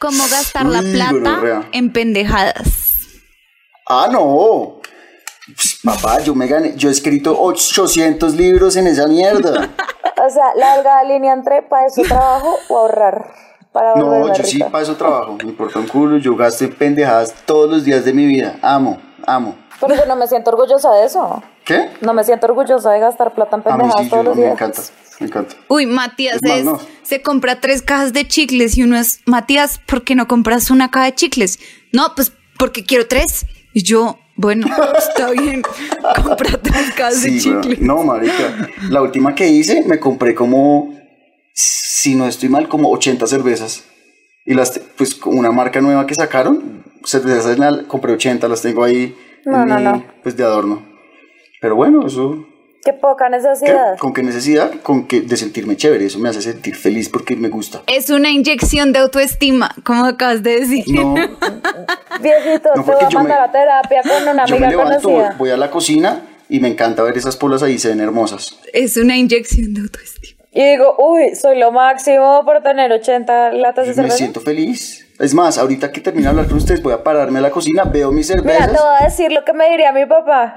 Cómo gastar la Uy, plata en pendejadas. Ah, no. Papá, yo me gané, yo he escrito 800 libros en esa mierda. O sea, la delgada línea entre para eso trabajo o ahorrar. Para No, volverme yo sí para eso trabajo, me importa un culo, yo gasto en pendejadas todos los días de mi vida. Amo, amo. Pero yo no me siento orgullosa de eso. ¿Qué? No me siento orgullosa de gastar plata en A mí pendejadas sí, todos yo, los me días. encanta, me encanta. Uy, Matías Es más, es- no. se compra tres cajas de chicles y uno es, Matías, ¿por qué no compras una caja de chicles? No, pues porque quiero tres. Y yo, bueno, está bien, compra tres cajas de chicles. No, marica. La última que hice, me compré como, si no estoy mal, como 80 cervezas. Y las, pues, con una marca nueva que sacaron, cervezas, la- compré 80, las tengo ahí, No, en no, mi- no. pues, de adorno. Pero bueno, eso, Qué poca ¿qué? necesidad. ¿con qué necesidad? Con que de sentirme chévere, eso me hace sentir feliz porque me gusta. Es una inyección de autoestima, como acabas de decir. No, Viejito, No, te porque voy a yo me- mandar a terapia con una yo me amiga levanto, conocida. voy a la cocina y me encanta ver esas polas ahí, se ven hermosas. Es una inyección de autoestima. Y digo, uy, soy lo máximo por tener 80 latas de Me cerveza. siento feliz. Es más, ahorita que termine de hablar con ustedes, voy a pararme a la cocina, veo mis cervezas. Mira, te voy a decir lo que me diría mi papá.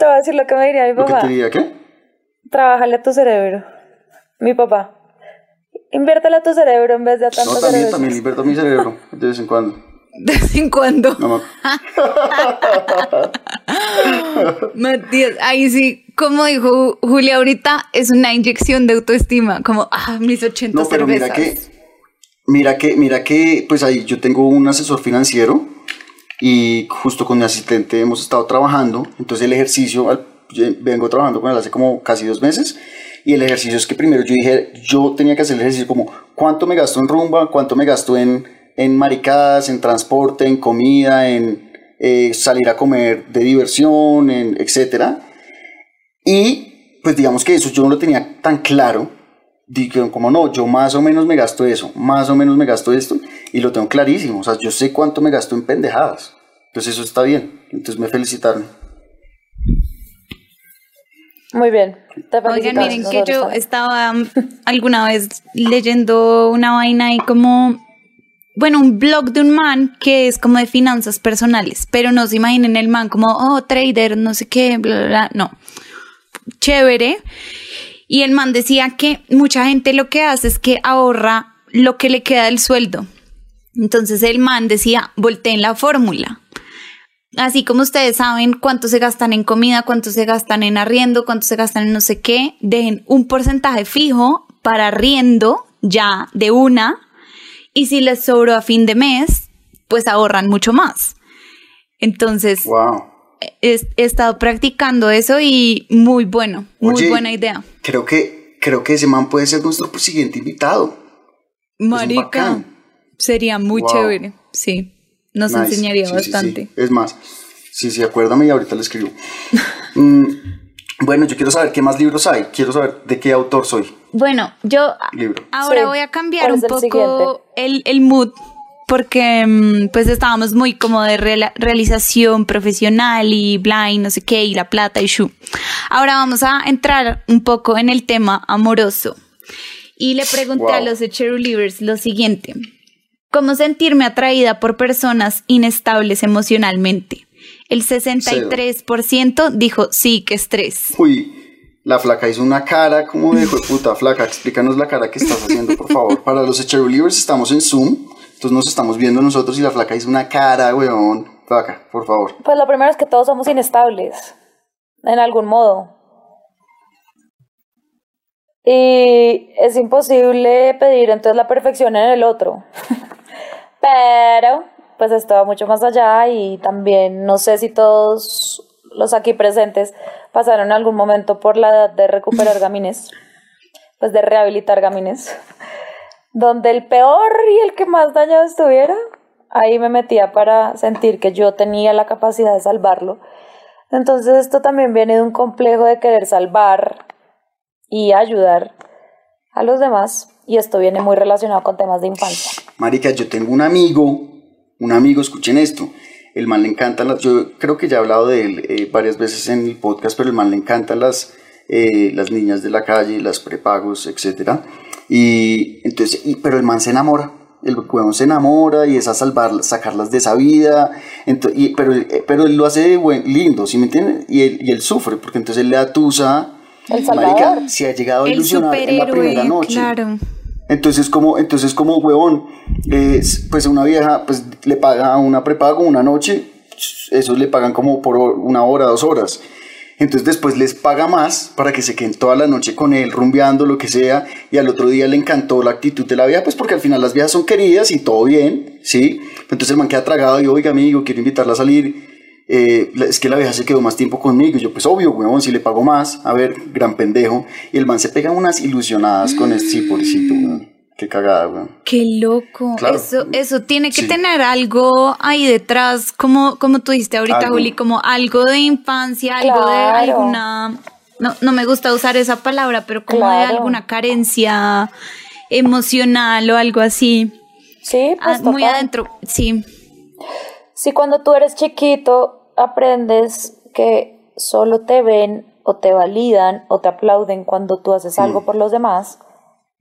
Te voy a decir lo que me diría mi Lo que papá. te diría, ¿qué? Trabájale a tu cerebro. Mi papá. Inviértele a tu cerebro en vez de a tanto No, también, también invierto mi cerebro de vez en cuando. De vez en cuando. No, Matías, ahí sí, como dijo Julia ahorita, es una inyección de autoestima, como, ah, mis 80 no, pero cervezas. mira que, mira que, mira que, pues ahí yo tengo un asesor financiero y justo con mi asistente hemos estado trabajando. Entonces el ejercicio, vengo trabajando con él hace como casi dos meses. Y el ejercicio es que primero yo dije, yo tenía que hacer el ejercicio como, ¿cuánto me gasto en rumba? ¿Cuánto me gasto en, en maricadas, en transporte, en comida, en eh, salir a comer de diversión, en etcétera? Y pues digamos que eso yo no lo tenía tan claro. Digo, como no, yo más o menos me gasto eso, más o menos me gasto esto, y lo tengo clarísimo. O sea, yo sé cuánto me gasto en pendejadas. Entonces eso está bien. Entonces me felicitaron. Muy bien. Te Oigan, miren que yo estaba alguna vez leyendo una vaina y como, bueno, un blog de un man que es como de finanzas personales, pero no se imaginen el man como, oh, trader, no sé qué, bla, bla, bla, no. Chévere. Y el man decía que mucha gente lo que hace es que ahorra lo que le queda del sueldo. Entonces el man decía, volteen la fórmula. Así como ustedes saben cuánto se gastan en comida, cuánto se gastan en arriendo, cuánto se gastan en no sé qué, dejen un porcentaje fijo para arriendo ya de una y si les sobró a fin de mes, pues ahorran mucho más. Entonces, Wow. he, he estado practicando eso y muy bueno, muy Oye, buena idea. Creo que, creo que ese man puede ser nuestro siguiente invitado. Marica. Sería muy Wow. chévere, sí. Nos Nice. enseñaría Sí, sí, sí. bastante. Es más, sí, sí, acuérdame y ahorita le escribo. Mm, bueno, yo quiero saber qué más libros hay. Quiero saber de qué autor soy. Bueno, yo Libro. ahora Sí. voy a cambiar ¿Cuál un el poco el, el mood porque mm, pues estábamos muy como de realización profesional y blind, no sé qué, y la plata y shu. Ahora vamos a entrar un poco en el tema amoroso. Y le pregunté a los Cherulivers lo siguiente. ¿Cómo sentirme atraída por personas inestables emocionalmente? El 63% dijo sí, que estrés. Uy, La flaca hizo una cara como de puta flaca. Explícanos la cara que estás haciendo, por favor. Para los Cherolivers estamos en Zoom, entonces nos estamos viendo nosotros y la flaca hizo una cara, weón. Flaca, por favor. Pues lo primero es que todos somos inestables, en algún modo. Y es imposible pedir entonces la perfección en el otro. Pero, pues esto va mucho más allá y también no sé si todos los aquí presentes pasaron en algún momento por la edad de recuperar gamines, pues de rehabilitar gamines, donde el peor y el que más dañado estuviera, ahí me metía para sentir que yo tenía la capacidad de salvarlo. Entonces esto también viene de un complejo de querer salvar y ayudar a los demás y esto viene muy relacionado con temas de infancia. Marica, yo tengo un amigo, un amigo, escuchen esto, el man le encanta las, yo creo que ya he hablado de él eh, varias veces en el podcast, pero el man le encantan las, eh, las niñas de la calle, las prepagos, etc. Y entonces, y, pero el man se enamora, el huevón se enamora y es a salvar, sacarlas de esa vida, entonces, y, pero, eh, pero él lo hace buen, lindo, ¿sí me entiendes? Y él, y él sufre, porque entonces él le atusa, El Salvador. marica, se ha llegado a El ilusionar en la primera noche. claro. Entonces como, entonces como huevón, es, pues una vieja pues le paga una prepago una noche, eso le pagan como por una hora, dos horas. Entonces después les paga más para que se queden toda la noche con él, rumbeando, lo que sea, y al otro día le encantó la actitud de la vieja, pues porque al final las viejas son queridas y todo bien, ¿sí? Entonces el man queda tragado y, oiga amigo, quiero invitarla a salir, eh, es que la vieja se quedó más tiempo conmigo. Y yo, pues obvio, weón, si le pago más, a ver, gran pendejo. Y el man se pega unas ilusionadas con este, sí, pobrecito, weón. Qué cagada, weón. Qué loco. Claro. Eso, eso tiene que Sí. tener algo ahí detrás, como, como tú dijiste ahorita, Algo. Juli, como algo de infancia, algo de alguna. No, no me gusta usar esa palabra, pero como de alguna carencia emocional o algo así. Sí, Ah, pues muy total. adentro, sí. Si cuando tú eres chiquito aprendes que solo te ven o te validan o te aplauden cuando tú haces algo por los demás,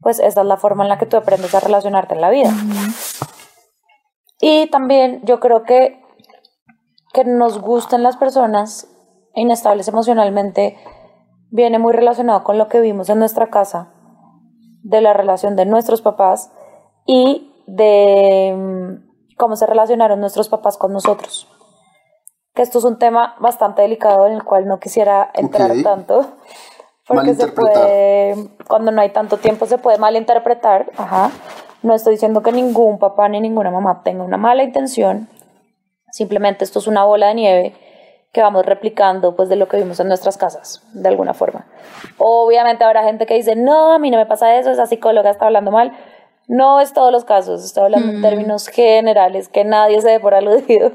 pues esa es la forma en la que tú aprendes a relacionarte en la vida. Y también yo creo que que nos gusten las personas inestables emocionalmente viene muy relacionado con lo que vimos en nuestra casa, de la relación de nuestros papás y de mm, cómo se relacionaron nuestros papás con nosotros. Que esto es un tema bastante delicado en el cual no quisiera entrar Ok. tanto, porque se puede, cuando no hay tanto tiempo se puede malinterpretar. Ajá. No estoy diciendo que ningún papá ni ninguna mamá tenga una mala intención, simplemente esto es una bola de nieve que vamos replicando pues de lo que vimos en nuestras casas, de alguna forma. Obviamente habrá gente que dice, no, a mí no me pasa eso, esa psicóloga está hablando mal. No es todos los casos, estoy hablando en términos generales, que nadie se dé por aludido,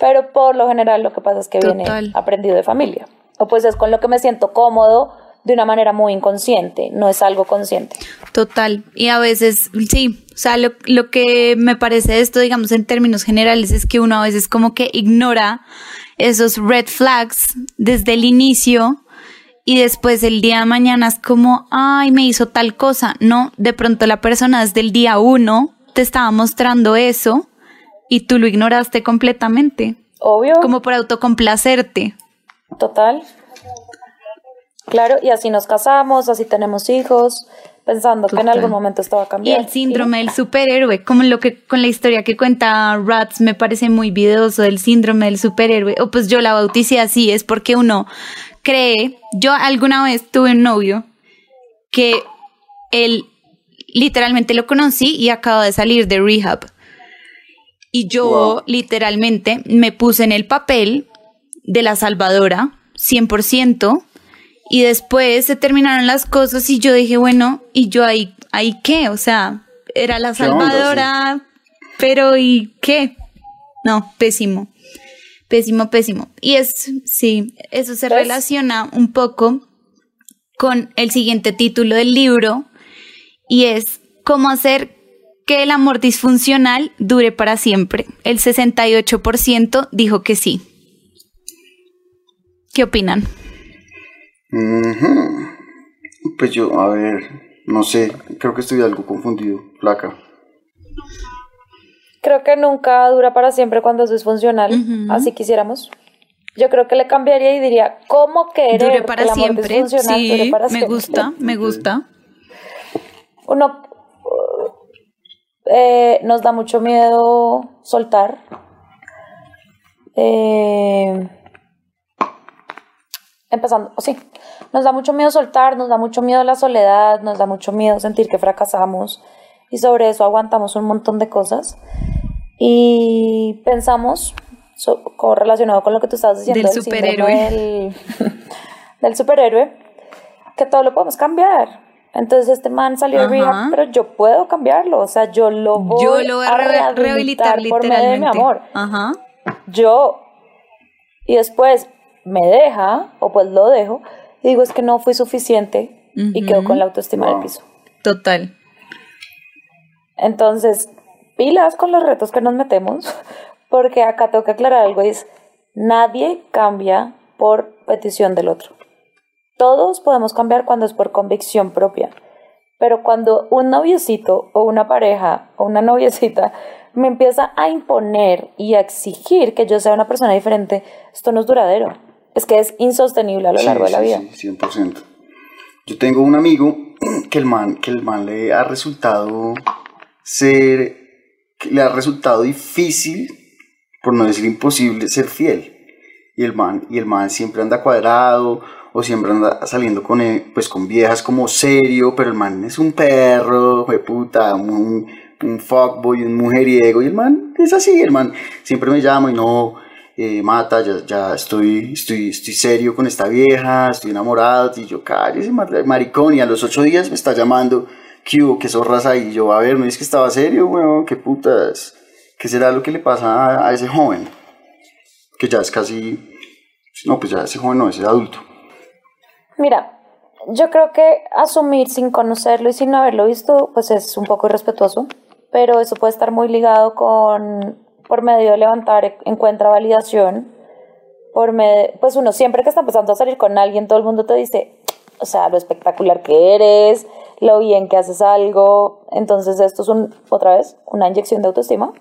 pero por lo general lo que pasa es que Total. viene aprendido de familia. O pues es con lo que me siento cómodo de una manera muy inconsciente, no es algo consciente. Total. Y a veces, sí, o sea, lo, lo que me parece esto, digamos, en términos generales, es que uno a veces como que ignora esos red flags desde el inicio y después el día de mañana es como, ay, me hizo tal cosa. No, de pronto la persona desde el día uno te estaba mostrando eso y tú lo ignoraste completamente, Obvio. como por autocomplacerte. Total. Claro, y así nos casamos, así tenemos hijos, pensando que en algún momento esto va a Y cambiar. el síndrome del superhéroe, como lo que con la historia que cuenta Rats me parece muy videoso del síndrome del superhéroe, o pues yo la bauticé así, es porque uno cree, yo alguna vez tuve un novio que él literalmente lo conocí y acaba de salir de rehab. Y yo Wow. literalmente me puse en el papel de la salvadora, 100%, y después se terminaron las cosas y yo dije, bueno, ¿y yo ahí, ahí qué? O sea, era la ¿Qué onda, salvadora, pero ¿y qué? No, pésimo. Pésimo, pésimo. Y es, sí, eso se ¿Ves? relaciona un poco con el siguiente título del libro y es cómo hacer que el amor disfuncional dure para siempre. El 68% dijo que sí. ¿Qué opinan? Pues yo, a ver, no sé, creo que estoy algo confundido, flaca. Creo que nunca dura para siempre cuando es disfuncional, así quisiéramos. yo creo que le cambiaría y diría, ¿cómo querer Dure para que el amor siempre. disfuncional Sí, dure para me siempre? gusta, me gusta. Uno eh, nos da mucho miedo soltar. Eh, empezando, sí, nos da mucho miedo soltar, nos da mucho miedo la soledad, nos da mucho miedo sentir que fracasamos y sobre eso aguantamos un montón de cosas y pensamos, so- relacionado con lo que tú estabas diciendo, Del superhéroe. del- del superhéroe, que todo lo podemos cambiar. Entonces este man salió de rehab, pero yo puedo cambiarlo, o sea, yo lo voy, Yo lo voy a re- rehabilitar por medio de mi literalmente. amor. Ajá. Yo y después me deja o pues lo dejo y digo es que no fui suficiente y quedo con la autoestima del piso. Total. Entonces, pilas con los retos que nos metemos, porque acá tengo que aclarar algo, es nadie cambia por petición del otro. Todos podemos cambiar cuando es por convicción propia, pero cuando un noviecito o una pareja o una noviecita me empieza a imponer y a exigir que yo sea una persona diferente, esto no es duradero. Es que es insostenible a lo Sí, largo de la sí, vida. Sí, 100%. Yo tengo un amigo que el man, que el man le ha resultado ser, que le ha resultado difícil, por no decir imposible, ser fiel. Y el man, y el man siempre anda cuadrado o siempre anda saliendo con, eh, pues, con viejas como serio, pero el man es un perro, puta, un, un fuckboy, un mujeriego, y el man es así, el man siempre me llama y no, eh, mata, ya, ya estoy, estoy, estoy serio con esta vieja, estoy enamorado, y yo, cállese, mar- maricón, y a los ocho días me está llamando, ¿qué hubo? ¿Qué zorras ahí? Y yo, a ver, no es que estaba serio, weón, qué putas, ¿qué será lo que le pasa a, a ese joven? Que ya es casi, no, pues ya ese joven no, ese adulto. Mira, yo creo que asumir sin conocerlo y sin haberlo visto, pues es un poco irrespetuoso, pero eso puede estar muy ligado con, por medio de levantar, encuentra validación, por medio, pues uno siempre que está empezando a salir con alguien, todo el mundo te dice, o sea, lo espectacular que eres, lo bien que haces algo, entonces esto es un, otra vez, una inyección de autoestima.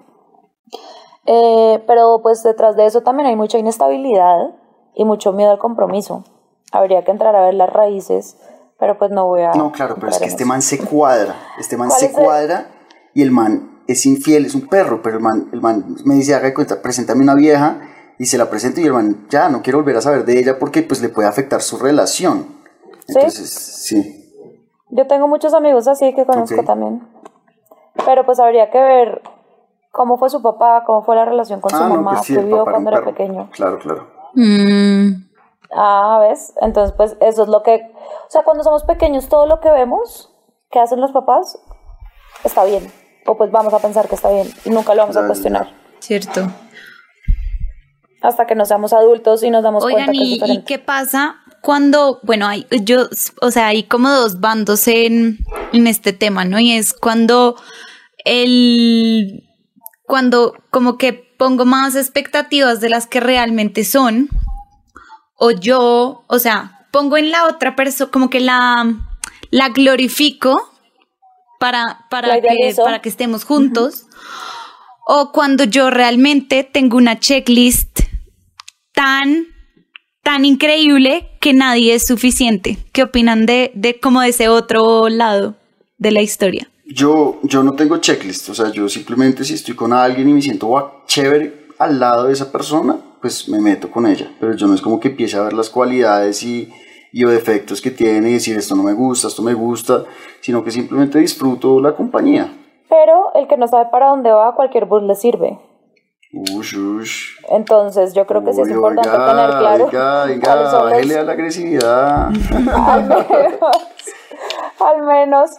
Eh, pero pues detrás de eso también hay mucha inestabilidad y mucho miedo al compromiso. Habría que entrar a ver las raíces, pero pues no voy a... No, claro, pero es que este man se cuadra, este man ¿Cuál se es el- cuadra y el man es infiel, es un perro, pero el man, el man me dice, haga de cuenta, preséntame una vieja y se la presento y el man, ya, no quiero volver a saber de ella porque pues le puede afectar su relación. ¿Sí? Entonces, sí. Yo tengo muchos amigos así que conozco también. Pero pues habría que ver cómo fue su papá, cómo fue la relación con su Ah, no, mamá, pues sí, qué el vio cuando era perro. pequeño. Claro, claro. Mm, Ah, ¿ves? Entonces, pues eso es lo que... O sea, cuando somos pequeños, todo lo que vemos que hacen los papás está bien. O pues vamos a pensar que está bien y nunca lo vamos a cuestionar. cierto. Hasta que no seamos adultos y nos damos Oigan, cuenta que es ¿y, qué pasa cuando, bueno, hay, yo, o sea, hay como dos bandos en, en este tema, ¿no? Y es cuando el, cuando como que pongo más expectativas de las que realmente son, o yo, o sea, pongo en la otra persona, como que la, la glorifico para, La para, que, para que estemos juntos, o cuando yo realmente tengo una checklist tan, tan increíble que nadie es suficiente. ¿Qué opinan de, de como de ese otro lado de la historia? Yo, yo no tengo checklist, o sea, yo simplemente si estoy con alguien y me siento chévere al lado de esa persona, pues me meto con ella. Pero yo no es como que empiece a ver las cualidades y, y o defectos que tiene y decir esto no me gusta, esto me gusta, sino que simplemente disfruto la compañía. Pero el que no sabe para dónde va, cualquier bus le sirve. Ush, ush. Entonces, yo creo que sí es importante oiga, tener claro Oiga, oiga, son los- bájele a la agresividad. al menos, al menos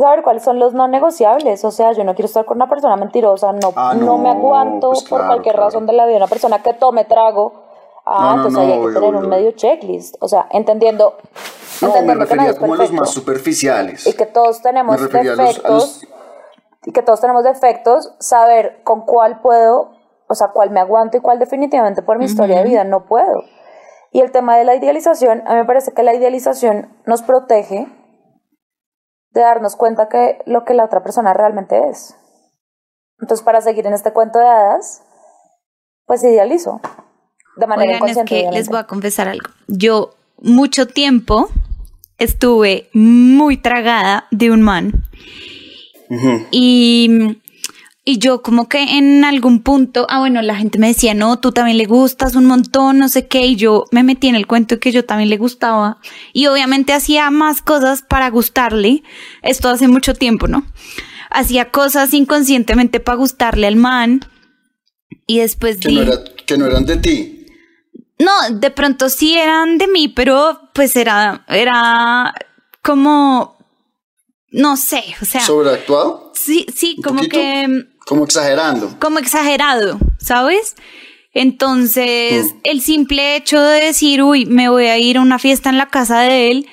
saber cuáles son los no negociables. O sea, yo no quiero estar con una persona mentirosa, no, Ah, no, no, me aguanto pues por claro, cualquier claro. razón de la vida. Una persona que tome trago. Ah, No, entonces no, ahí hay que obvio, tener un obvio. medio checklist. O sea, entendiendo, No, me entendiendo que nadie refería es como a los más superficiales. y que todos tenemos Me refería a los- a defectos los- y que todos tenemos defectos, saber con cuál puedo, o sea, cuál me aguanto y cuál definitivamente por mi historia de vida no puedo. Y el tema de la idealización, a mí me parece que la idealización nos protege de darnos cuenta que lo que la otra persona realmente es. Entonces, para seguir en este cuento de hadas, pues idealizo. de manera Oigan, es inconsciente. que les voy a confesar algo. Yo mucho tiempo estuve muy tragada de un man. Y, y yo como que en algún punto, ah bueno, la gente me decía, no, tú también le gustas un montón, no sé qué, y yo me metí en el cuento que yo también le gustaba. Y obviamente hacía más cosas para gustarle. Esto hace mucho tiempo, ¿no? Hacía cosas inconscientemente para gustarle al man. Y después Que no, era, que no eran de ti. no, de pronto sí eran de mí, pero pues era, era como, no sé, o sea, ¿Sobreactuado? sí, sí, ¿Un como poquito? que, Como exagerando. como exagerado, ¿sabes? Entonces, Mm. el simple hecho de decir, uy, me voy a ir a una fiesta en la casa de él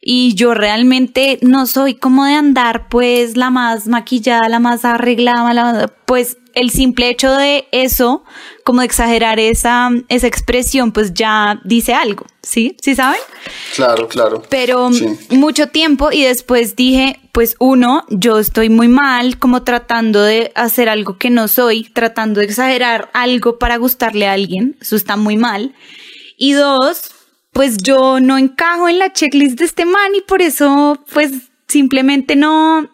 y yo realmente no soy como de andar, pues, la más maquillada, la más arreglada, la- pues, el simple hecho de eso, como de exagerar esa, esa expresión, pues ya dice algo, ¿sí? ¿Sí saben? Claro, claro. pero Sí. mucho tiempo y después dije, pues uno, yo estoy muy mal como tratando de hacer algo que no soy, tratando de exagerar algo para gustarle a alguien, eso está muy mal. Y dos, pues yo no encajo en la checklist de este man y por eso pues simplemente no,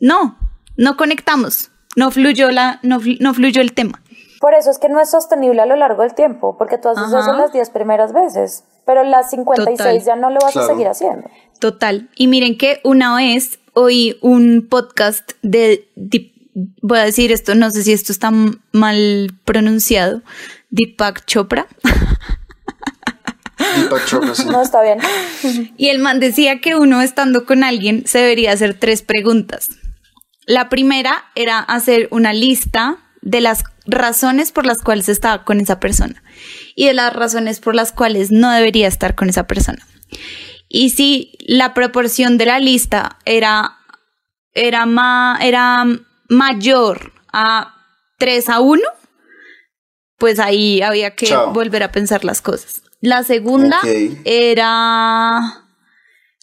no, no conectamos, no fluyó la, no, no fluyó el tema. Por eso es que no es sostenible a lo largo del tiempo, porque tú haces Ajá. eso las 10 primeras veces, pero las 56 Total. ya no lo vas Claro. a seguir haciendo. Total. Y miren que una vez oí un podcast de, Deep- voy a decir esto, no sé si esto está mal pronunciado, Deepak Chopra. Deepak Chopra, sí. No está bien. Y el man decía que uno estando con alguien se debería hacer tres preguntas. La primera era hacer una lista de las razones por las cuales estaba con esa persona y de las razones por las cuales no debería estar con esa persona. Y si la proporción de la lista era, era, ma- era mayor a 3 a 1, pues ahí había que Chao. volver a pensar las cosas. La segunda era...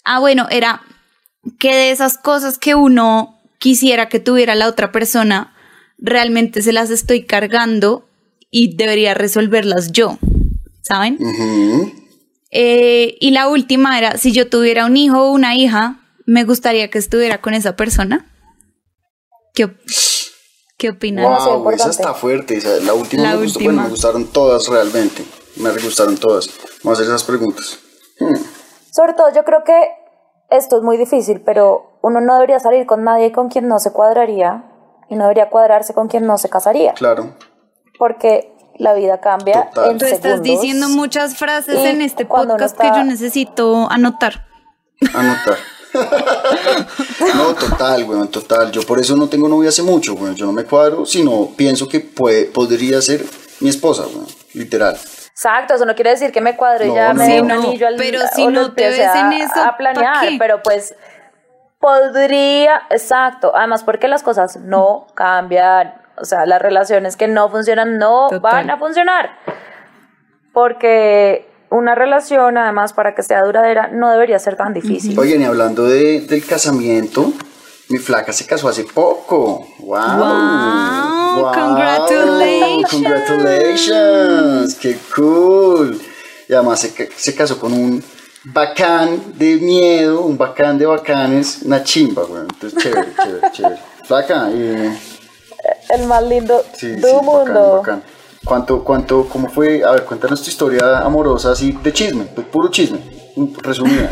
Ah, bueno, era que de esas cosas que uno quisiera que tuviera la otra persona, realmente se las estoy cargando y debería resolverlas yo, ¿saben? Eh, y la última era, si yo tuviera un hijo o una hija, me gustaría que estuviera con esa persona. ¿Qué, op- qué opinan? Wow, esa está fuerte. esa- la última La me gustó. última. Bueno, me gustaron todas realmente. Me gustaron todas. Vamos a hacer esas preguntas. Hmm. Sobre todo, yo creo que esto es muy difícil, pero uno no debería salir con nadie con quien no se cuadraría y no debería cuadrarse con quien no se casaría, Claro. porque la vida cambia Total. en Tú estás segundos. diciendo muchas frases en este podcast está- que yo necesito anotar. Anotar. no, total, weón, total. Yo por eso no tengo novia hace mucho, weón. Yo no me cuadro, sino pienso que puede, podría ser mi esposa, weón. Literal. Exacto, eso no quiere decir que me No, ya no, me dé un no, anillo al pero si no te ves en a- eso, a planear, pero pues podría, exacto, además porque las cosas no cambian, o sea, las relaciones que no funcionan no Total. van a funcionar. Porque una relación, además, para que sea duradera, no debería ser tan difícil. Oigan, y hablando de, del casamiento, mi flaca se casó hace poco. ¡Wow! Wow, congratulations. ¡Congratulations! ¡Qué cool! Y además se, se casó con un bacán de miedo, un bacán de bacanes, una chimba, weón. Entonces, chévere, chévere, chévere. Flaca, eh, El más lindo sí, del sí, bacán, mundo. bacán. ¿Cuánto, cuánto, cómo fue? A ver, cuéntanos tu historia amorosa así de chisme, pues puro chisme, resumida.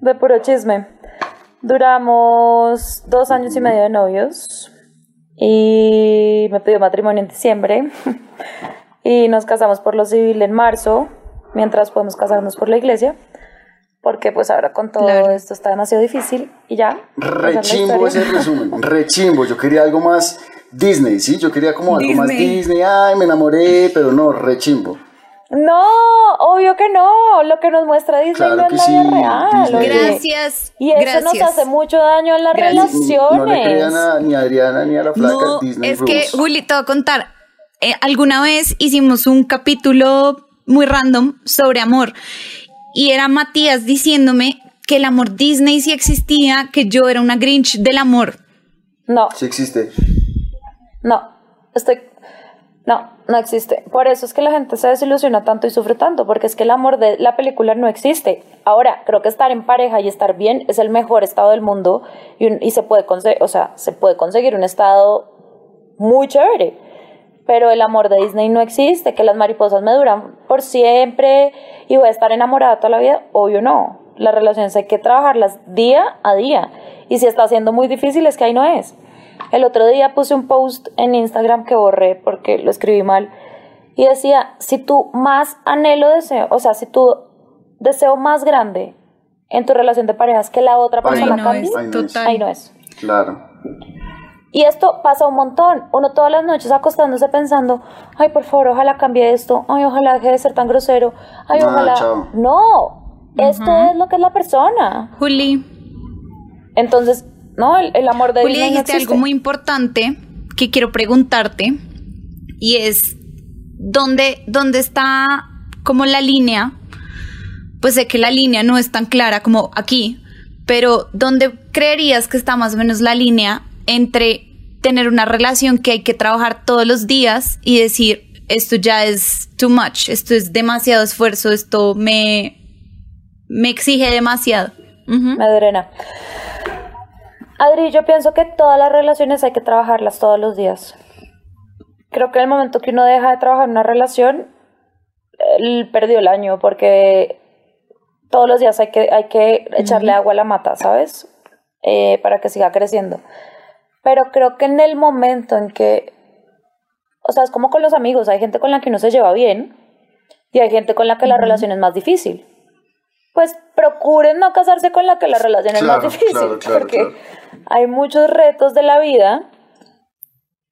De puro chisme. Duramos dos años y medio de novios y me pidió matrimonio en diciembre y nos casamos por lo civil en marzo, mientras podemos casarnos por la iglesia, porque pues ahora con todo Claro. esto está demasiado difícil y ya. Rechimbo ese resumen, rechimbo. Yo quería algo más Disney, ¿sí? Yo quería como algo más Disney. Disney. Ay, me enamoré, pero no, rechimbo. No, obvio que no. Lo que nos muestra Disney Claro no que es la vida real. Gracias. Y eso gracias. nos hace mucho daño en las Gracias. relaciones. No le crean a, ni a Adriana ni a la flaca No, Disney es que, Juli, te voy a contar. Eh, alguna vez hicimos un capítulo muy random sobre amor y era Matías diciéndome que el amor Disney sí existía, que yo era una Grinch del amor. No, Sí existe. no. Estoy No, no existe. Por eso es que la gente se desilusiona tanto y sufre tanto, porque es que el amor de la película no existe. Ahora, creo que estar en pareja y estar bien es el mejor estado del mundo y, se, puede o sea, se puede conseguir un estado muy chévere. Pero el amor de Disney no existe, que las mariposas me duran por siempre y voy a estar enamorada toda la vida. Obvio no. Las relaciones hay que trabajarlas día a día. Y si está siendo muy difícil es que ahí no es. El otro día puse un post en Instagram que borré porque lo escribí mal y decía, si tu más anhelo deseo, o sea, si tu deseo más grande en tu relación de pareja es que la otra Ahí persona no cambie, es, Ahí no es. total. ahí no es. Claro. Y esto pasa un montón. Uno todas las noches acostándose pensando, ay, por favor, ojalá cambie esto, ay, ojalá deje de ser tan grosero, ay, Ah, ojalá. chao. No, esto es lo que es la persona. Juli, Entonces, no, el, el amor de Juli, Disney no dijiste algo muy importante que quiero preguntarte y es ¿dónde, dónde está como la línea? Pues sé que la línea no es tan clara como aquí, pero ¿dónde creerías que está más o menos la línea entre tener una relación que hay que trabajar todos los días y decir esto ya es too much, esto es demasiado esfuerzo, esto me, me exige demasiado? Me drena. Adri, yo pienso que todas las relaciones hay que trabajarlas todos los días. Creo que en el momento que uno deja de trabajar una relación, él perdió el año porque todos los días hay que, hay que echarle agua a la mata, ¿sabes? Eh, para que siga creciendo. Pero creo que en el momento en que, o sea, es como con los amigos, hay gente con la que uno se lleva bien y hay gente con la que la relación es más difícil pues procuren no casarse con la que la relación es más difícil, claro, claro, porque hay muchos retos de la vida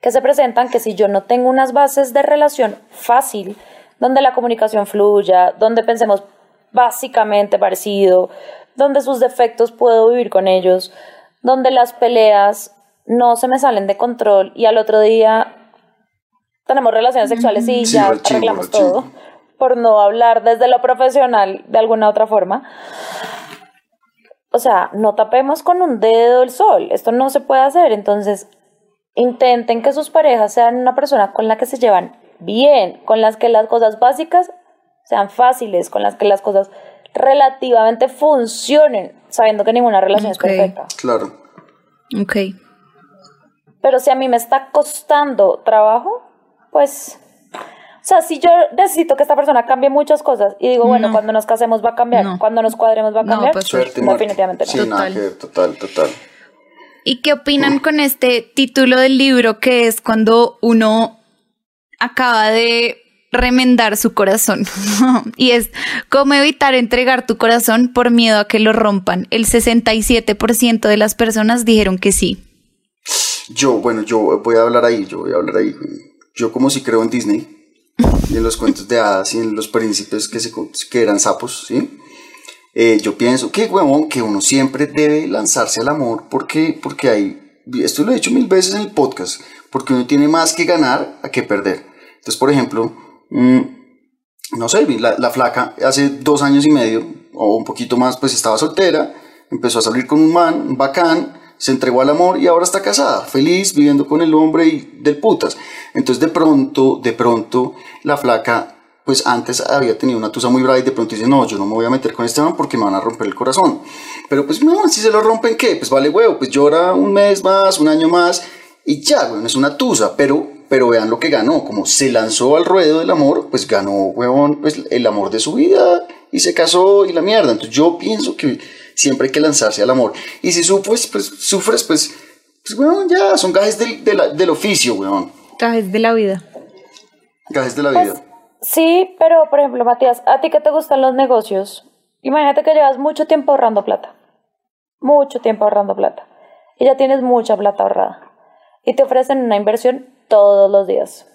que se presentan que si yo no tengo unas bases de relación fácil, donde la comunicación fluya, donde pensemos básicamente parecido, donde sus defectos puedo vivir con ellos, donde las peleas no se me salen de control y al otro día tenemos relaciones sexuales y Sí, ya arreglamos todo, por no hablar desde lo profesional de alguna otra forma. O sea, no tapemos con un dedo el sol, esto no se puede hacer, entonces intenten que sus parejas sean una persona con la que se llevan bien, con las que las cosas básicas sean fáciles, con las que las cosas relativamente funcionen, sabiendo que ninguna relación es perfecta. Claro. Ok. Pero si a mí me está costando trabajo, pues, o sea, si yo necesito que esta persona cambie muchas cosas y digo, bueno, No. cuando nos casemos va a cambiar, No. cuando nos cuadremos va a No, cambiar, pues, Suerte, definitivamente no. Sí, nada Total. que total, total. ¿Y qué opinan con este título del libro que es cuando uno acaba de remendar su corazón? y es cómo evitar entregar tu corazón por miedo a que lo rompan. El 67% de las personas dijeron que sí. Yo, bueno, yo voy a hablar ahí, yo voy a hablar ahí. Yo como si creo en Disney en los cuentos de hadas y en los príncipes que, eran sapos, ¿sí? Eh, yo pienso que, huevón, que uno siempre debe lanzarse al amor porque, porque hay, esto lo he dicho mil veces en el podcast, porque uno tiene más que ganar a que perder. Entonces, por ejemplo, mm, no sé, la, la flaca hace dos años y medio o un poquito más, pues estaba soltera, empezó a salir con un man, un bacán, se entregó al amor y ahora está casada, feliz, viviendo con el hombre y del putas. Entonces de pronto, de pronto, la flaca, pues antes había tenido una tusa muy brava y de pronto dice, no, yo no me voy a meter con este man porque me van a romper el corazón. Pero pues no, si se lo rompen, ¿qué? Pues vale huevo, pues llora un mes más, un año más y ya, güey, es una tusa, pero, pero vean lo que ganó, como se lanzó al ruedo del amor, pues ganó, huevón, pues el amor de su vida y se casó y la mierda. Entonces yo pienso que siempre hay que lanzarse al amor. Y si sufres, pues sufres, pues, pues weón, ya, son gajes del, de la- del oficio, weón. Trajes de la vida. Gajes de la Pues, vida. Sí, pero por ejemplo, Matías, ¿a ti que te gustan los negocios? Imagínate que llevas mucho tiempo ahorrando plata. Mucho tiempo ahorrando plata. Y ya tienes mucha plata ahorrada. Y te ofrecen una inversión todos los días.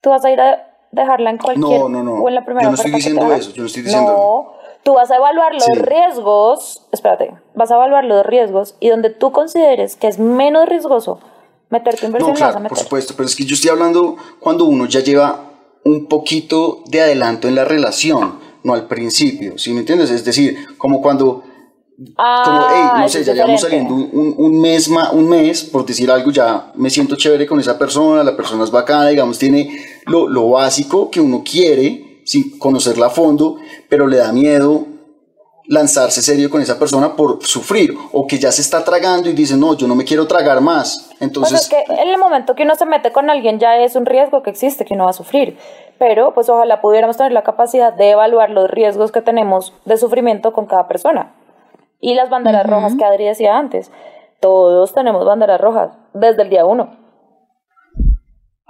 Tú vas a ir a dejarla en cualquier No, no, no. o en la primera Yo no estoy diciendo eso, yo no estoy diciendo No, tú vas a evaluar los Sí. riesgos, espérate, vas a evaluar los riesgos y donde tú consideres que es menos riesgoso meter tu inversión, No, la vas a claro, meter. por supuesto, pero es que yo estoy hablando cuando uno ya lleva un poquito de adelanto en la relación, no al principio, ¿sí me entiendes? Es decir, como cuando Ah, como, hey, no sé, ya llevamos saliendo un, un- mes, un mes, por decir algo, ya me siento chévere con esa persona, la persona es bacana, digamos, tiene lo, lo básico que uno quiere, sin conocerla a fondo, pero le da miedo lanzarse serio con esa persona por sufrir, o que ya se está tragando y dice, no, yo no me quiero tragar más. Entonces, es que en el momento que uno se mete con alguien ya es un riesgo que existe, que uno va a sufrir. Pero pues ojalá pudiéramos tener la capacidad de evaluar los riesgos que tenemos de sufrimiento con cada persona. Y las banderas rojas que Adri decía antes. Todos tenemos banderas rojas desde el día uno.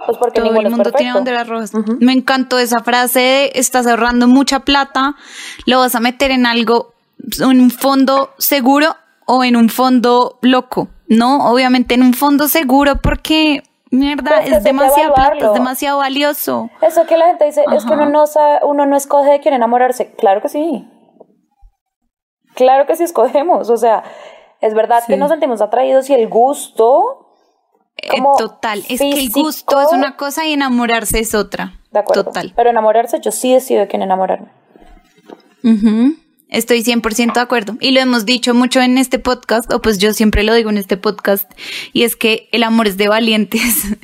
Pues porque Todo el mundo tiene banderas rojas. Me encantó esa frase de estás ahorrando mucha plata, lo vas a meter en algo, en un fondo seguro o en un fondo loco. No, obviamente en un fondo seguro porque, mierda, Pues es demasiado plata, es demasiado valioso. Eso que la gente dice, es que uno no, sabe, uno no escoge de quién enamorarse. Claro que sí. Claro que sí escogemos. O sea, es verdad que nos sentimos atraídos y el gusto. Eh, total, es que el gusto es una cosa y enamorarse es otra. De acuerdo. Total. Pero enamorarse, yo sí decido de quién enamorarme. Ujú. Estoy 100% de acuerdo. Y lo hemos dicho mucho en este podcast, o pues yo siempre lo digo en este podcast, y es que el amor es de valientes.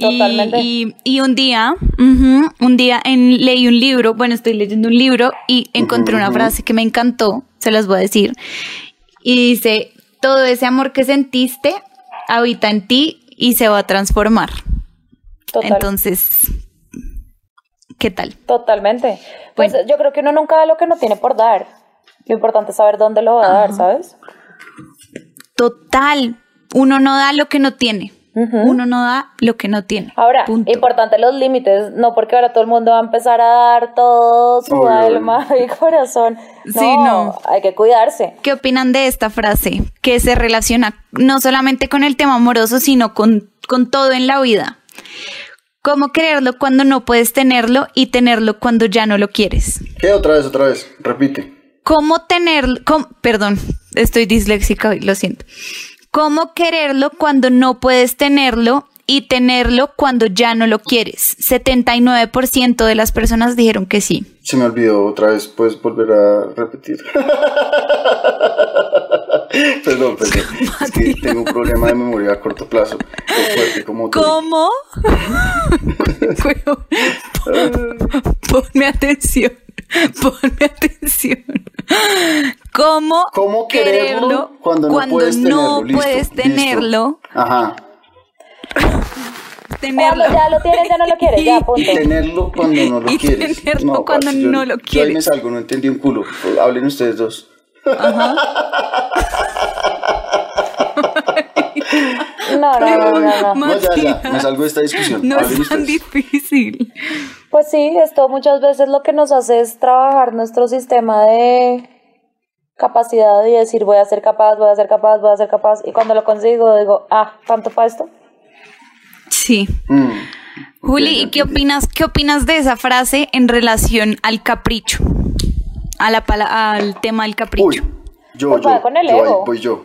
Y- Totalmente. Y, y un día, un día en, leí un libro, bueno, estoy leyendo un libro y encontré una frase que me encantó, se las voy a decir. Y dice, todo ese amor que sentiste habita en ti y se va a transformar. Total. Entonces, ¿qué tal? Totalmente. Pues Bueno. yo creo que uno nunca da lo que no tiene por dar. Lo importante es saber dónde lo va a dar, ¿sabes? Total, uno no da lo que no tiene. Uno no da lo que no tiene. Ahora, Punto. importante los límites, no porque ahora todo el mundo va a empezar a dar todo su alma y corazón. No, Sí, no. hay que cuidarse. ¿Qué opinan de esta frase que se relaciona no solamente con el tema amoroso, sino con, con todo en la vida? ¿Cómo quererlo cuando no puedes tenerlo y tenerlo cuando ya no lo quieres? ¿qué? Otra vez, otra vez, repite. ¿Cómo tenerlo? cómo- perdón, estoy disléxica hoy, lo siento. ¿Cómo quererlo cuando no puedes tenerlo y tenerlo cuando ya no lo quieres? 79% de las personas dijeron que sí. Se me olvidó otra vez, puedes volver a repetir. perdón, perdón. Es que tengo un problema de memoria a corto plazo. Fuerte como. ¿Cómo? Ponme atención. Ponme atención. ¿Cómo, ¿Cómo quererlo cuando no puedes tenerlo? Listo, puedes listo. tenerlo? Ajá. Tenerlo. Cuando ya lo tienes, ya no lo quieres, ya, Y punto. tenerlo cuando no lo Y quieres. tenerlo cuando parce, yo- no lo Yo ahí me quieres. salgo, no entendí un culo. Hablen ustedes dos. No, no, no, no, no. No, ya, me salgo de esta discusión. No Hablen es tan ustedes. difícil. Pues sí, esto muchas veces lo que nos hace es trabajar nuestro sistema de capacidad y decir voy a ser capaz, voy a ser capaz, voy a ser capaz. Y cuando lo consigo digo, ah, ¿tanto para esto? Sí. Mm, Juli, ¿y qué opinas, qué opinas de esa frase en relación al capricho? A la pala- al tema del capricho. Uy, yo, Pues yo, va con el yo ahí ego. voy yo.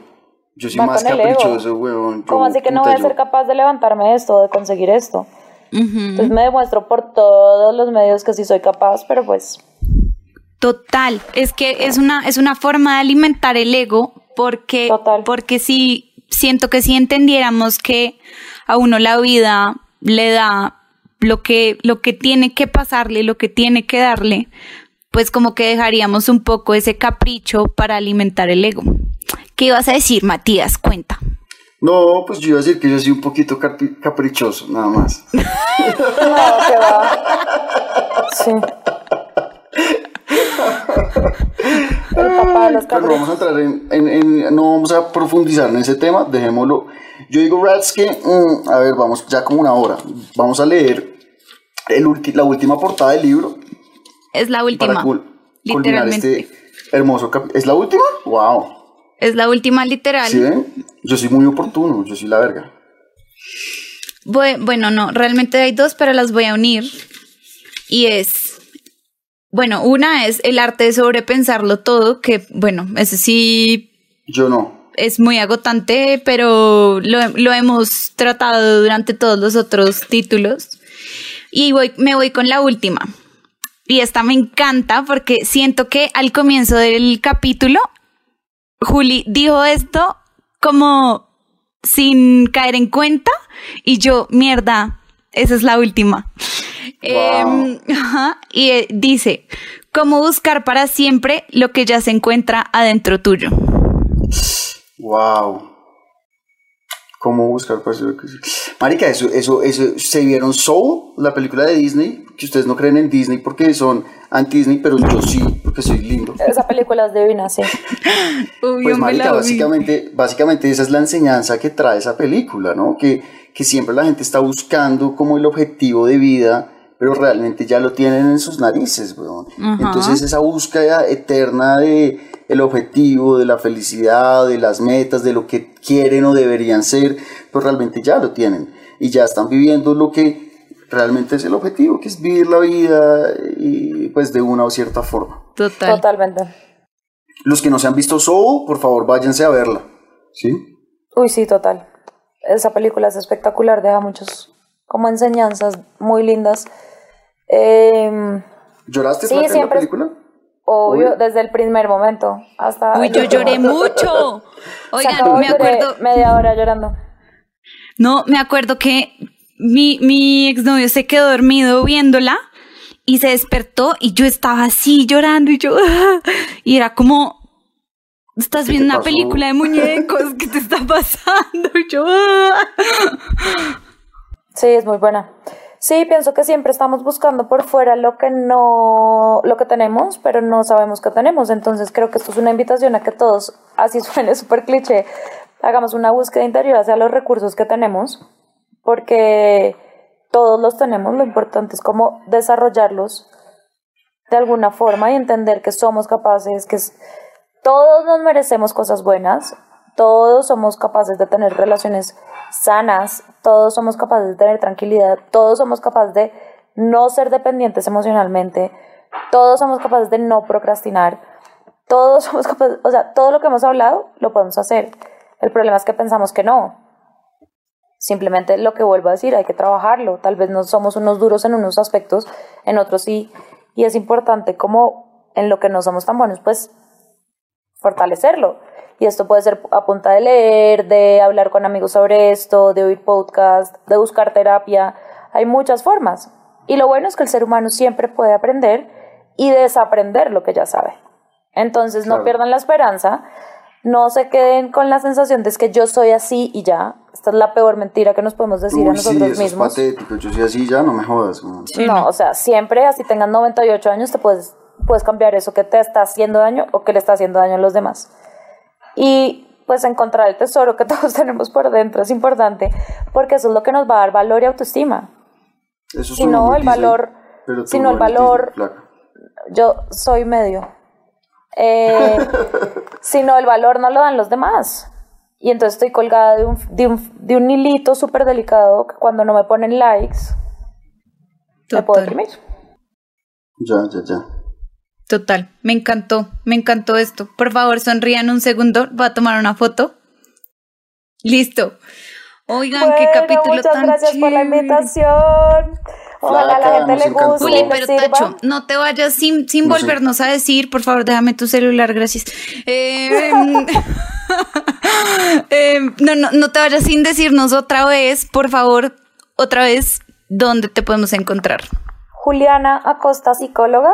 Yo soy Va más caprichoso, weón. yo, ¿Cómo así que no voy a yo- ser capaz de levantarme de esto, de conseguir esto? Entonces me demuestro por todos los medios que sí soy capaz, pero pues Total, es que es una, es una forma de alimentar el ego porque, Total. porque si siento que si entendiéramos que a uno la vida le da lo que, lo que tiene que pasarle, lo que tiene que darle, pues como que dejaríamos un poco ese capricho para alimentar el ego. ¿Qué ibas a decir, Matías? Cuenta. No, pues yo iba a decir que yo soy un poquito caprichoso, nada más. no, que va. Sí. El papá de los Pero vamos a entrar en, en- en- no vamos a profundizar en ese tema, dejémoslo. Yo digo, Rats, que, mm, a ver, vamos ya como una hora. Vamos a leer el ulti- la última portada del libro Es la última. para cul- culminar literalmente. este hermoso capítulo. ¿Es la última? ¡Wow! Es la última literal. ¿Sí? Yo soy muy oportuno, yo soy la verga. Bue- Bueno, no, realmente hay dos, pero las voy a unir. Y es, bueno, una es el arte de sobrepensarlo todo, que bueno, ese sí Yo no. es muy agotante, pero lo, lo hemos tratado durante todos los otros títulos. Y voy, me voy con la última. Y esta me encanta porque siento que al comienzo del capítulo Juli dijo esto como sin caer en cuenta y yo, mierda, esa es la última. Em, ajá, y eh, dice, ¿cómo buscar para siempre lo que ya se encuentra adentro tuyo? Wow. ¿Cómo buscar que Marica, eso, eso, eso, ¿se vieron Soul, la película de Disney? Que ustedes no creen en Disney porque son anti-Disney, pero yo sí, porque soy lindo. Esa película es divina, sí. Pues marica, básicamente, básicamente esa es la enseñanza que trae esa película, ¿no? Que, que siempre la gente está buscando como el objetivo de vida, pero realmente ya lo tienen en sus narices, weón. Entonces esa búsqueda eterna de el objetivo, de la felicidad, de las metas, de lo que quieren o deberían ser, pues realmente ya lo tienen. Y ya están viviendo lo que realmente es el objetivo, que es vivir la vida y pues de una o cierta forma. Total. Totalmente. Los que no se han visto Soul, por favor, váyanse a verla. ¿Sí? Uy, sí, total. Esa película es espectacular, deja muchos como enseñanzas muy lindas. Em, ¿Lloraste Sí, en la siempre- película? Obvio, Uy. desde el primer momento hasta... Uy, yo lloré mucho. Oigan, acabó, me acuerdo, Media hora llorando. no, me acuerdo que mi, mi exnovio se quedó dormido viéndola y se despertó y yo estaba así llorando y yo, y era como, estás ¿Qué viendo una pasó? película de muñecos, ¿qué te está pasando? Y yo, Sí, es muy buena. Sí, pienso que siempre estamos buscando por fuera lo que no, lo que tenemos, pero no sabemos que tenemos. Entonces creo que esto es una invitación a que todos, así suene súper cliché, hagamos una búsqueda interior hacia los recursos que tenemos, porque todos los tenemos, lo importante es como desarrollarlos de alguna forma y entender que somos capaces, que todos nos merecemos cosas buenas, todos somos capaces de tener relaciones sanas, todos somos capaces de tener tranquilidad, todos somos capaces de no ser dependientes emocionalmente, todos somos capaces de no procrastinar, todos somos capaces, o sea, todo lo que hemos hablado lo podemos hacer. El problema es que pensamos que no. Simplemente lo que vuelvo a decir, hay que trabajarlo. Tal vez no somos unos duros en unos aspectos, en otros sí. Y es importante como en lo que no somos tan buenos, pues fortalecerlo. Y esto puede ser a punta de leer, de hablar con amigos sobre esto, de oír podcast, de buscar terapia. Hay muchas formas. Y lo bueno es que el ser humano siempre puede aprender y desaprender lo que ya sabe. Entonces no Claro. pierdan la esperanza, no se queden con la sensación de es que yo soy así y ya. Esta es la peor mentira que nos podemos decir a Uy, sí, nosotros eso es mismos. patético. Yo soy así, ya no me jodas. Sí, no, no. o sea, siempre, así tengas 98 años, te puedes, puedes cambiar eso que te está haciendo daño o que le está haciendo daño a los demás. Y pues encontrar el tesoro que todos tenemos por dentro es importante, porque eso es lo que nos va a dar valor y autoestima. Eso Si no, el valor- pero si no, el valor-. Yo soy medio. Eh, si no, el valor no lo dan los demás. Y entonces estoy colgada de un, de un, de un hilito súper delicado que cuando no me ponen likes, me puedo Total. deprimir. Ya, ya, ya. Total, me encantó, me encantó esto. Por favor, sonrían un segundo, voy a tomar una foto. Listo. Oigan, qué capítulo muchas tan gracias por la invitación. Ojalá a la Flaca, gente le guste. Juli, pero sirva. Tacho, no te vayas sin, sin No sé. volvernos a decir, por favor, déjame tu celular, gracias. Eh, em, em, no, no, no te vayas sin decirnos otra vez, por favor, otra vez, dónde te podemos encontrar. Juliana Acosta, psicóloga.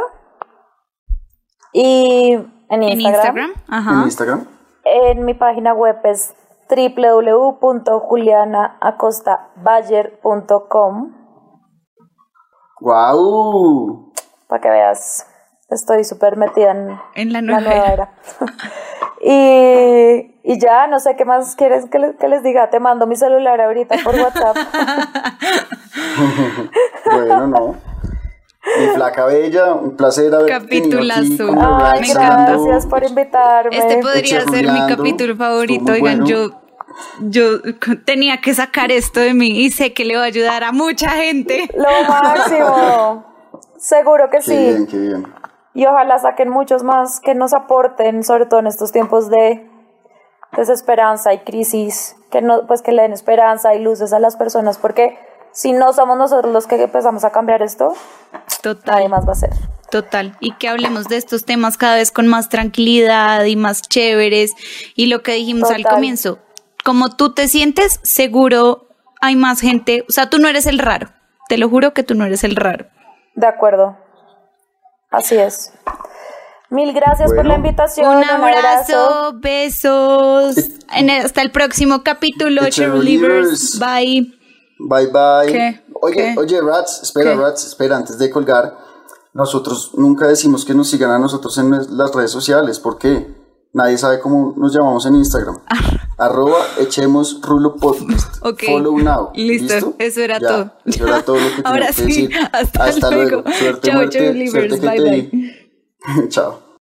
Y en En Instagram. ¿En. Instagram? En mi página web es www.julianaacostabayer.com ¡Guau! para que veas, estoy súper metida en, En la la nueva nueva era. y, y ya, no sé qué más quieres que, que les diga. Te mando mi celular ahorita por WhatsApp. Bueno, no. Mi flaca bella, un placer haber Capitulazo. aquí como Ay, encanta. gracias por invitarme. Este podría ser mi capítulo favorito. Oigan, bueno. yo, yo tenía que sacar esto de mí y sé que le va a ayudar a mucha gente. Lo máximo. Seguro que Qué sí. bien, qué bien. Y ojalá saquen muchos más que nos aporten, sobre todo en estos tiempos de desesperanza y crisis, que no, pues que le den esperanza y luces a las personas, porque si no somos nosotros los que empezamos a cambiar esto, Total. nadie más va a ser. Total, y que hablemos de estos temas cada vez con más tranquilidad y más chéveres. Y lo que dijimos al comienzo, como tú te sientes, seguro hay más gente, o sea, tú no eres el raro, te lo juro que tú no eres el raro. De acuerdo. Así es. Mil gracias por la invitación. Un abrazo, besos, En el- hasta el próximo capítulo, Cheerleaders. bye. Bye bye. ¿Qué? Oye, ¿Qué? oye, Rats, espera, ¿Qué? Rats, espera, antes de colgar, nosotros nunca decimos que nos sigan a nosotros en las redes sociales, ¿por qué? Nadie sabe cómo nos llamamos en Instagram. Arroba echemos rulo podcast. Ah. Ok. Follow now. Listo, eso era Ya, todo. Eso era todo lo que tenía Ahora que sí, decir. hasta luego. Suerte, Chao, muerte, suerte, bye. Chao.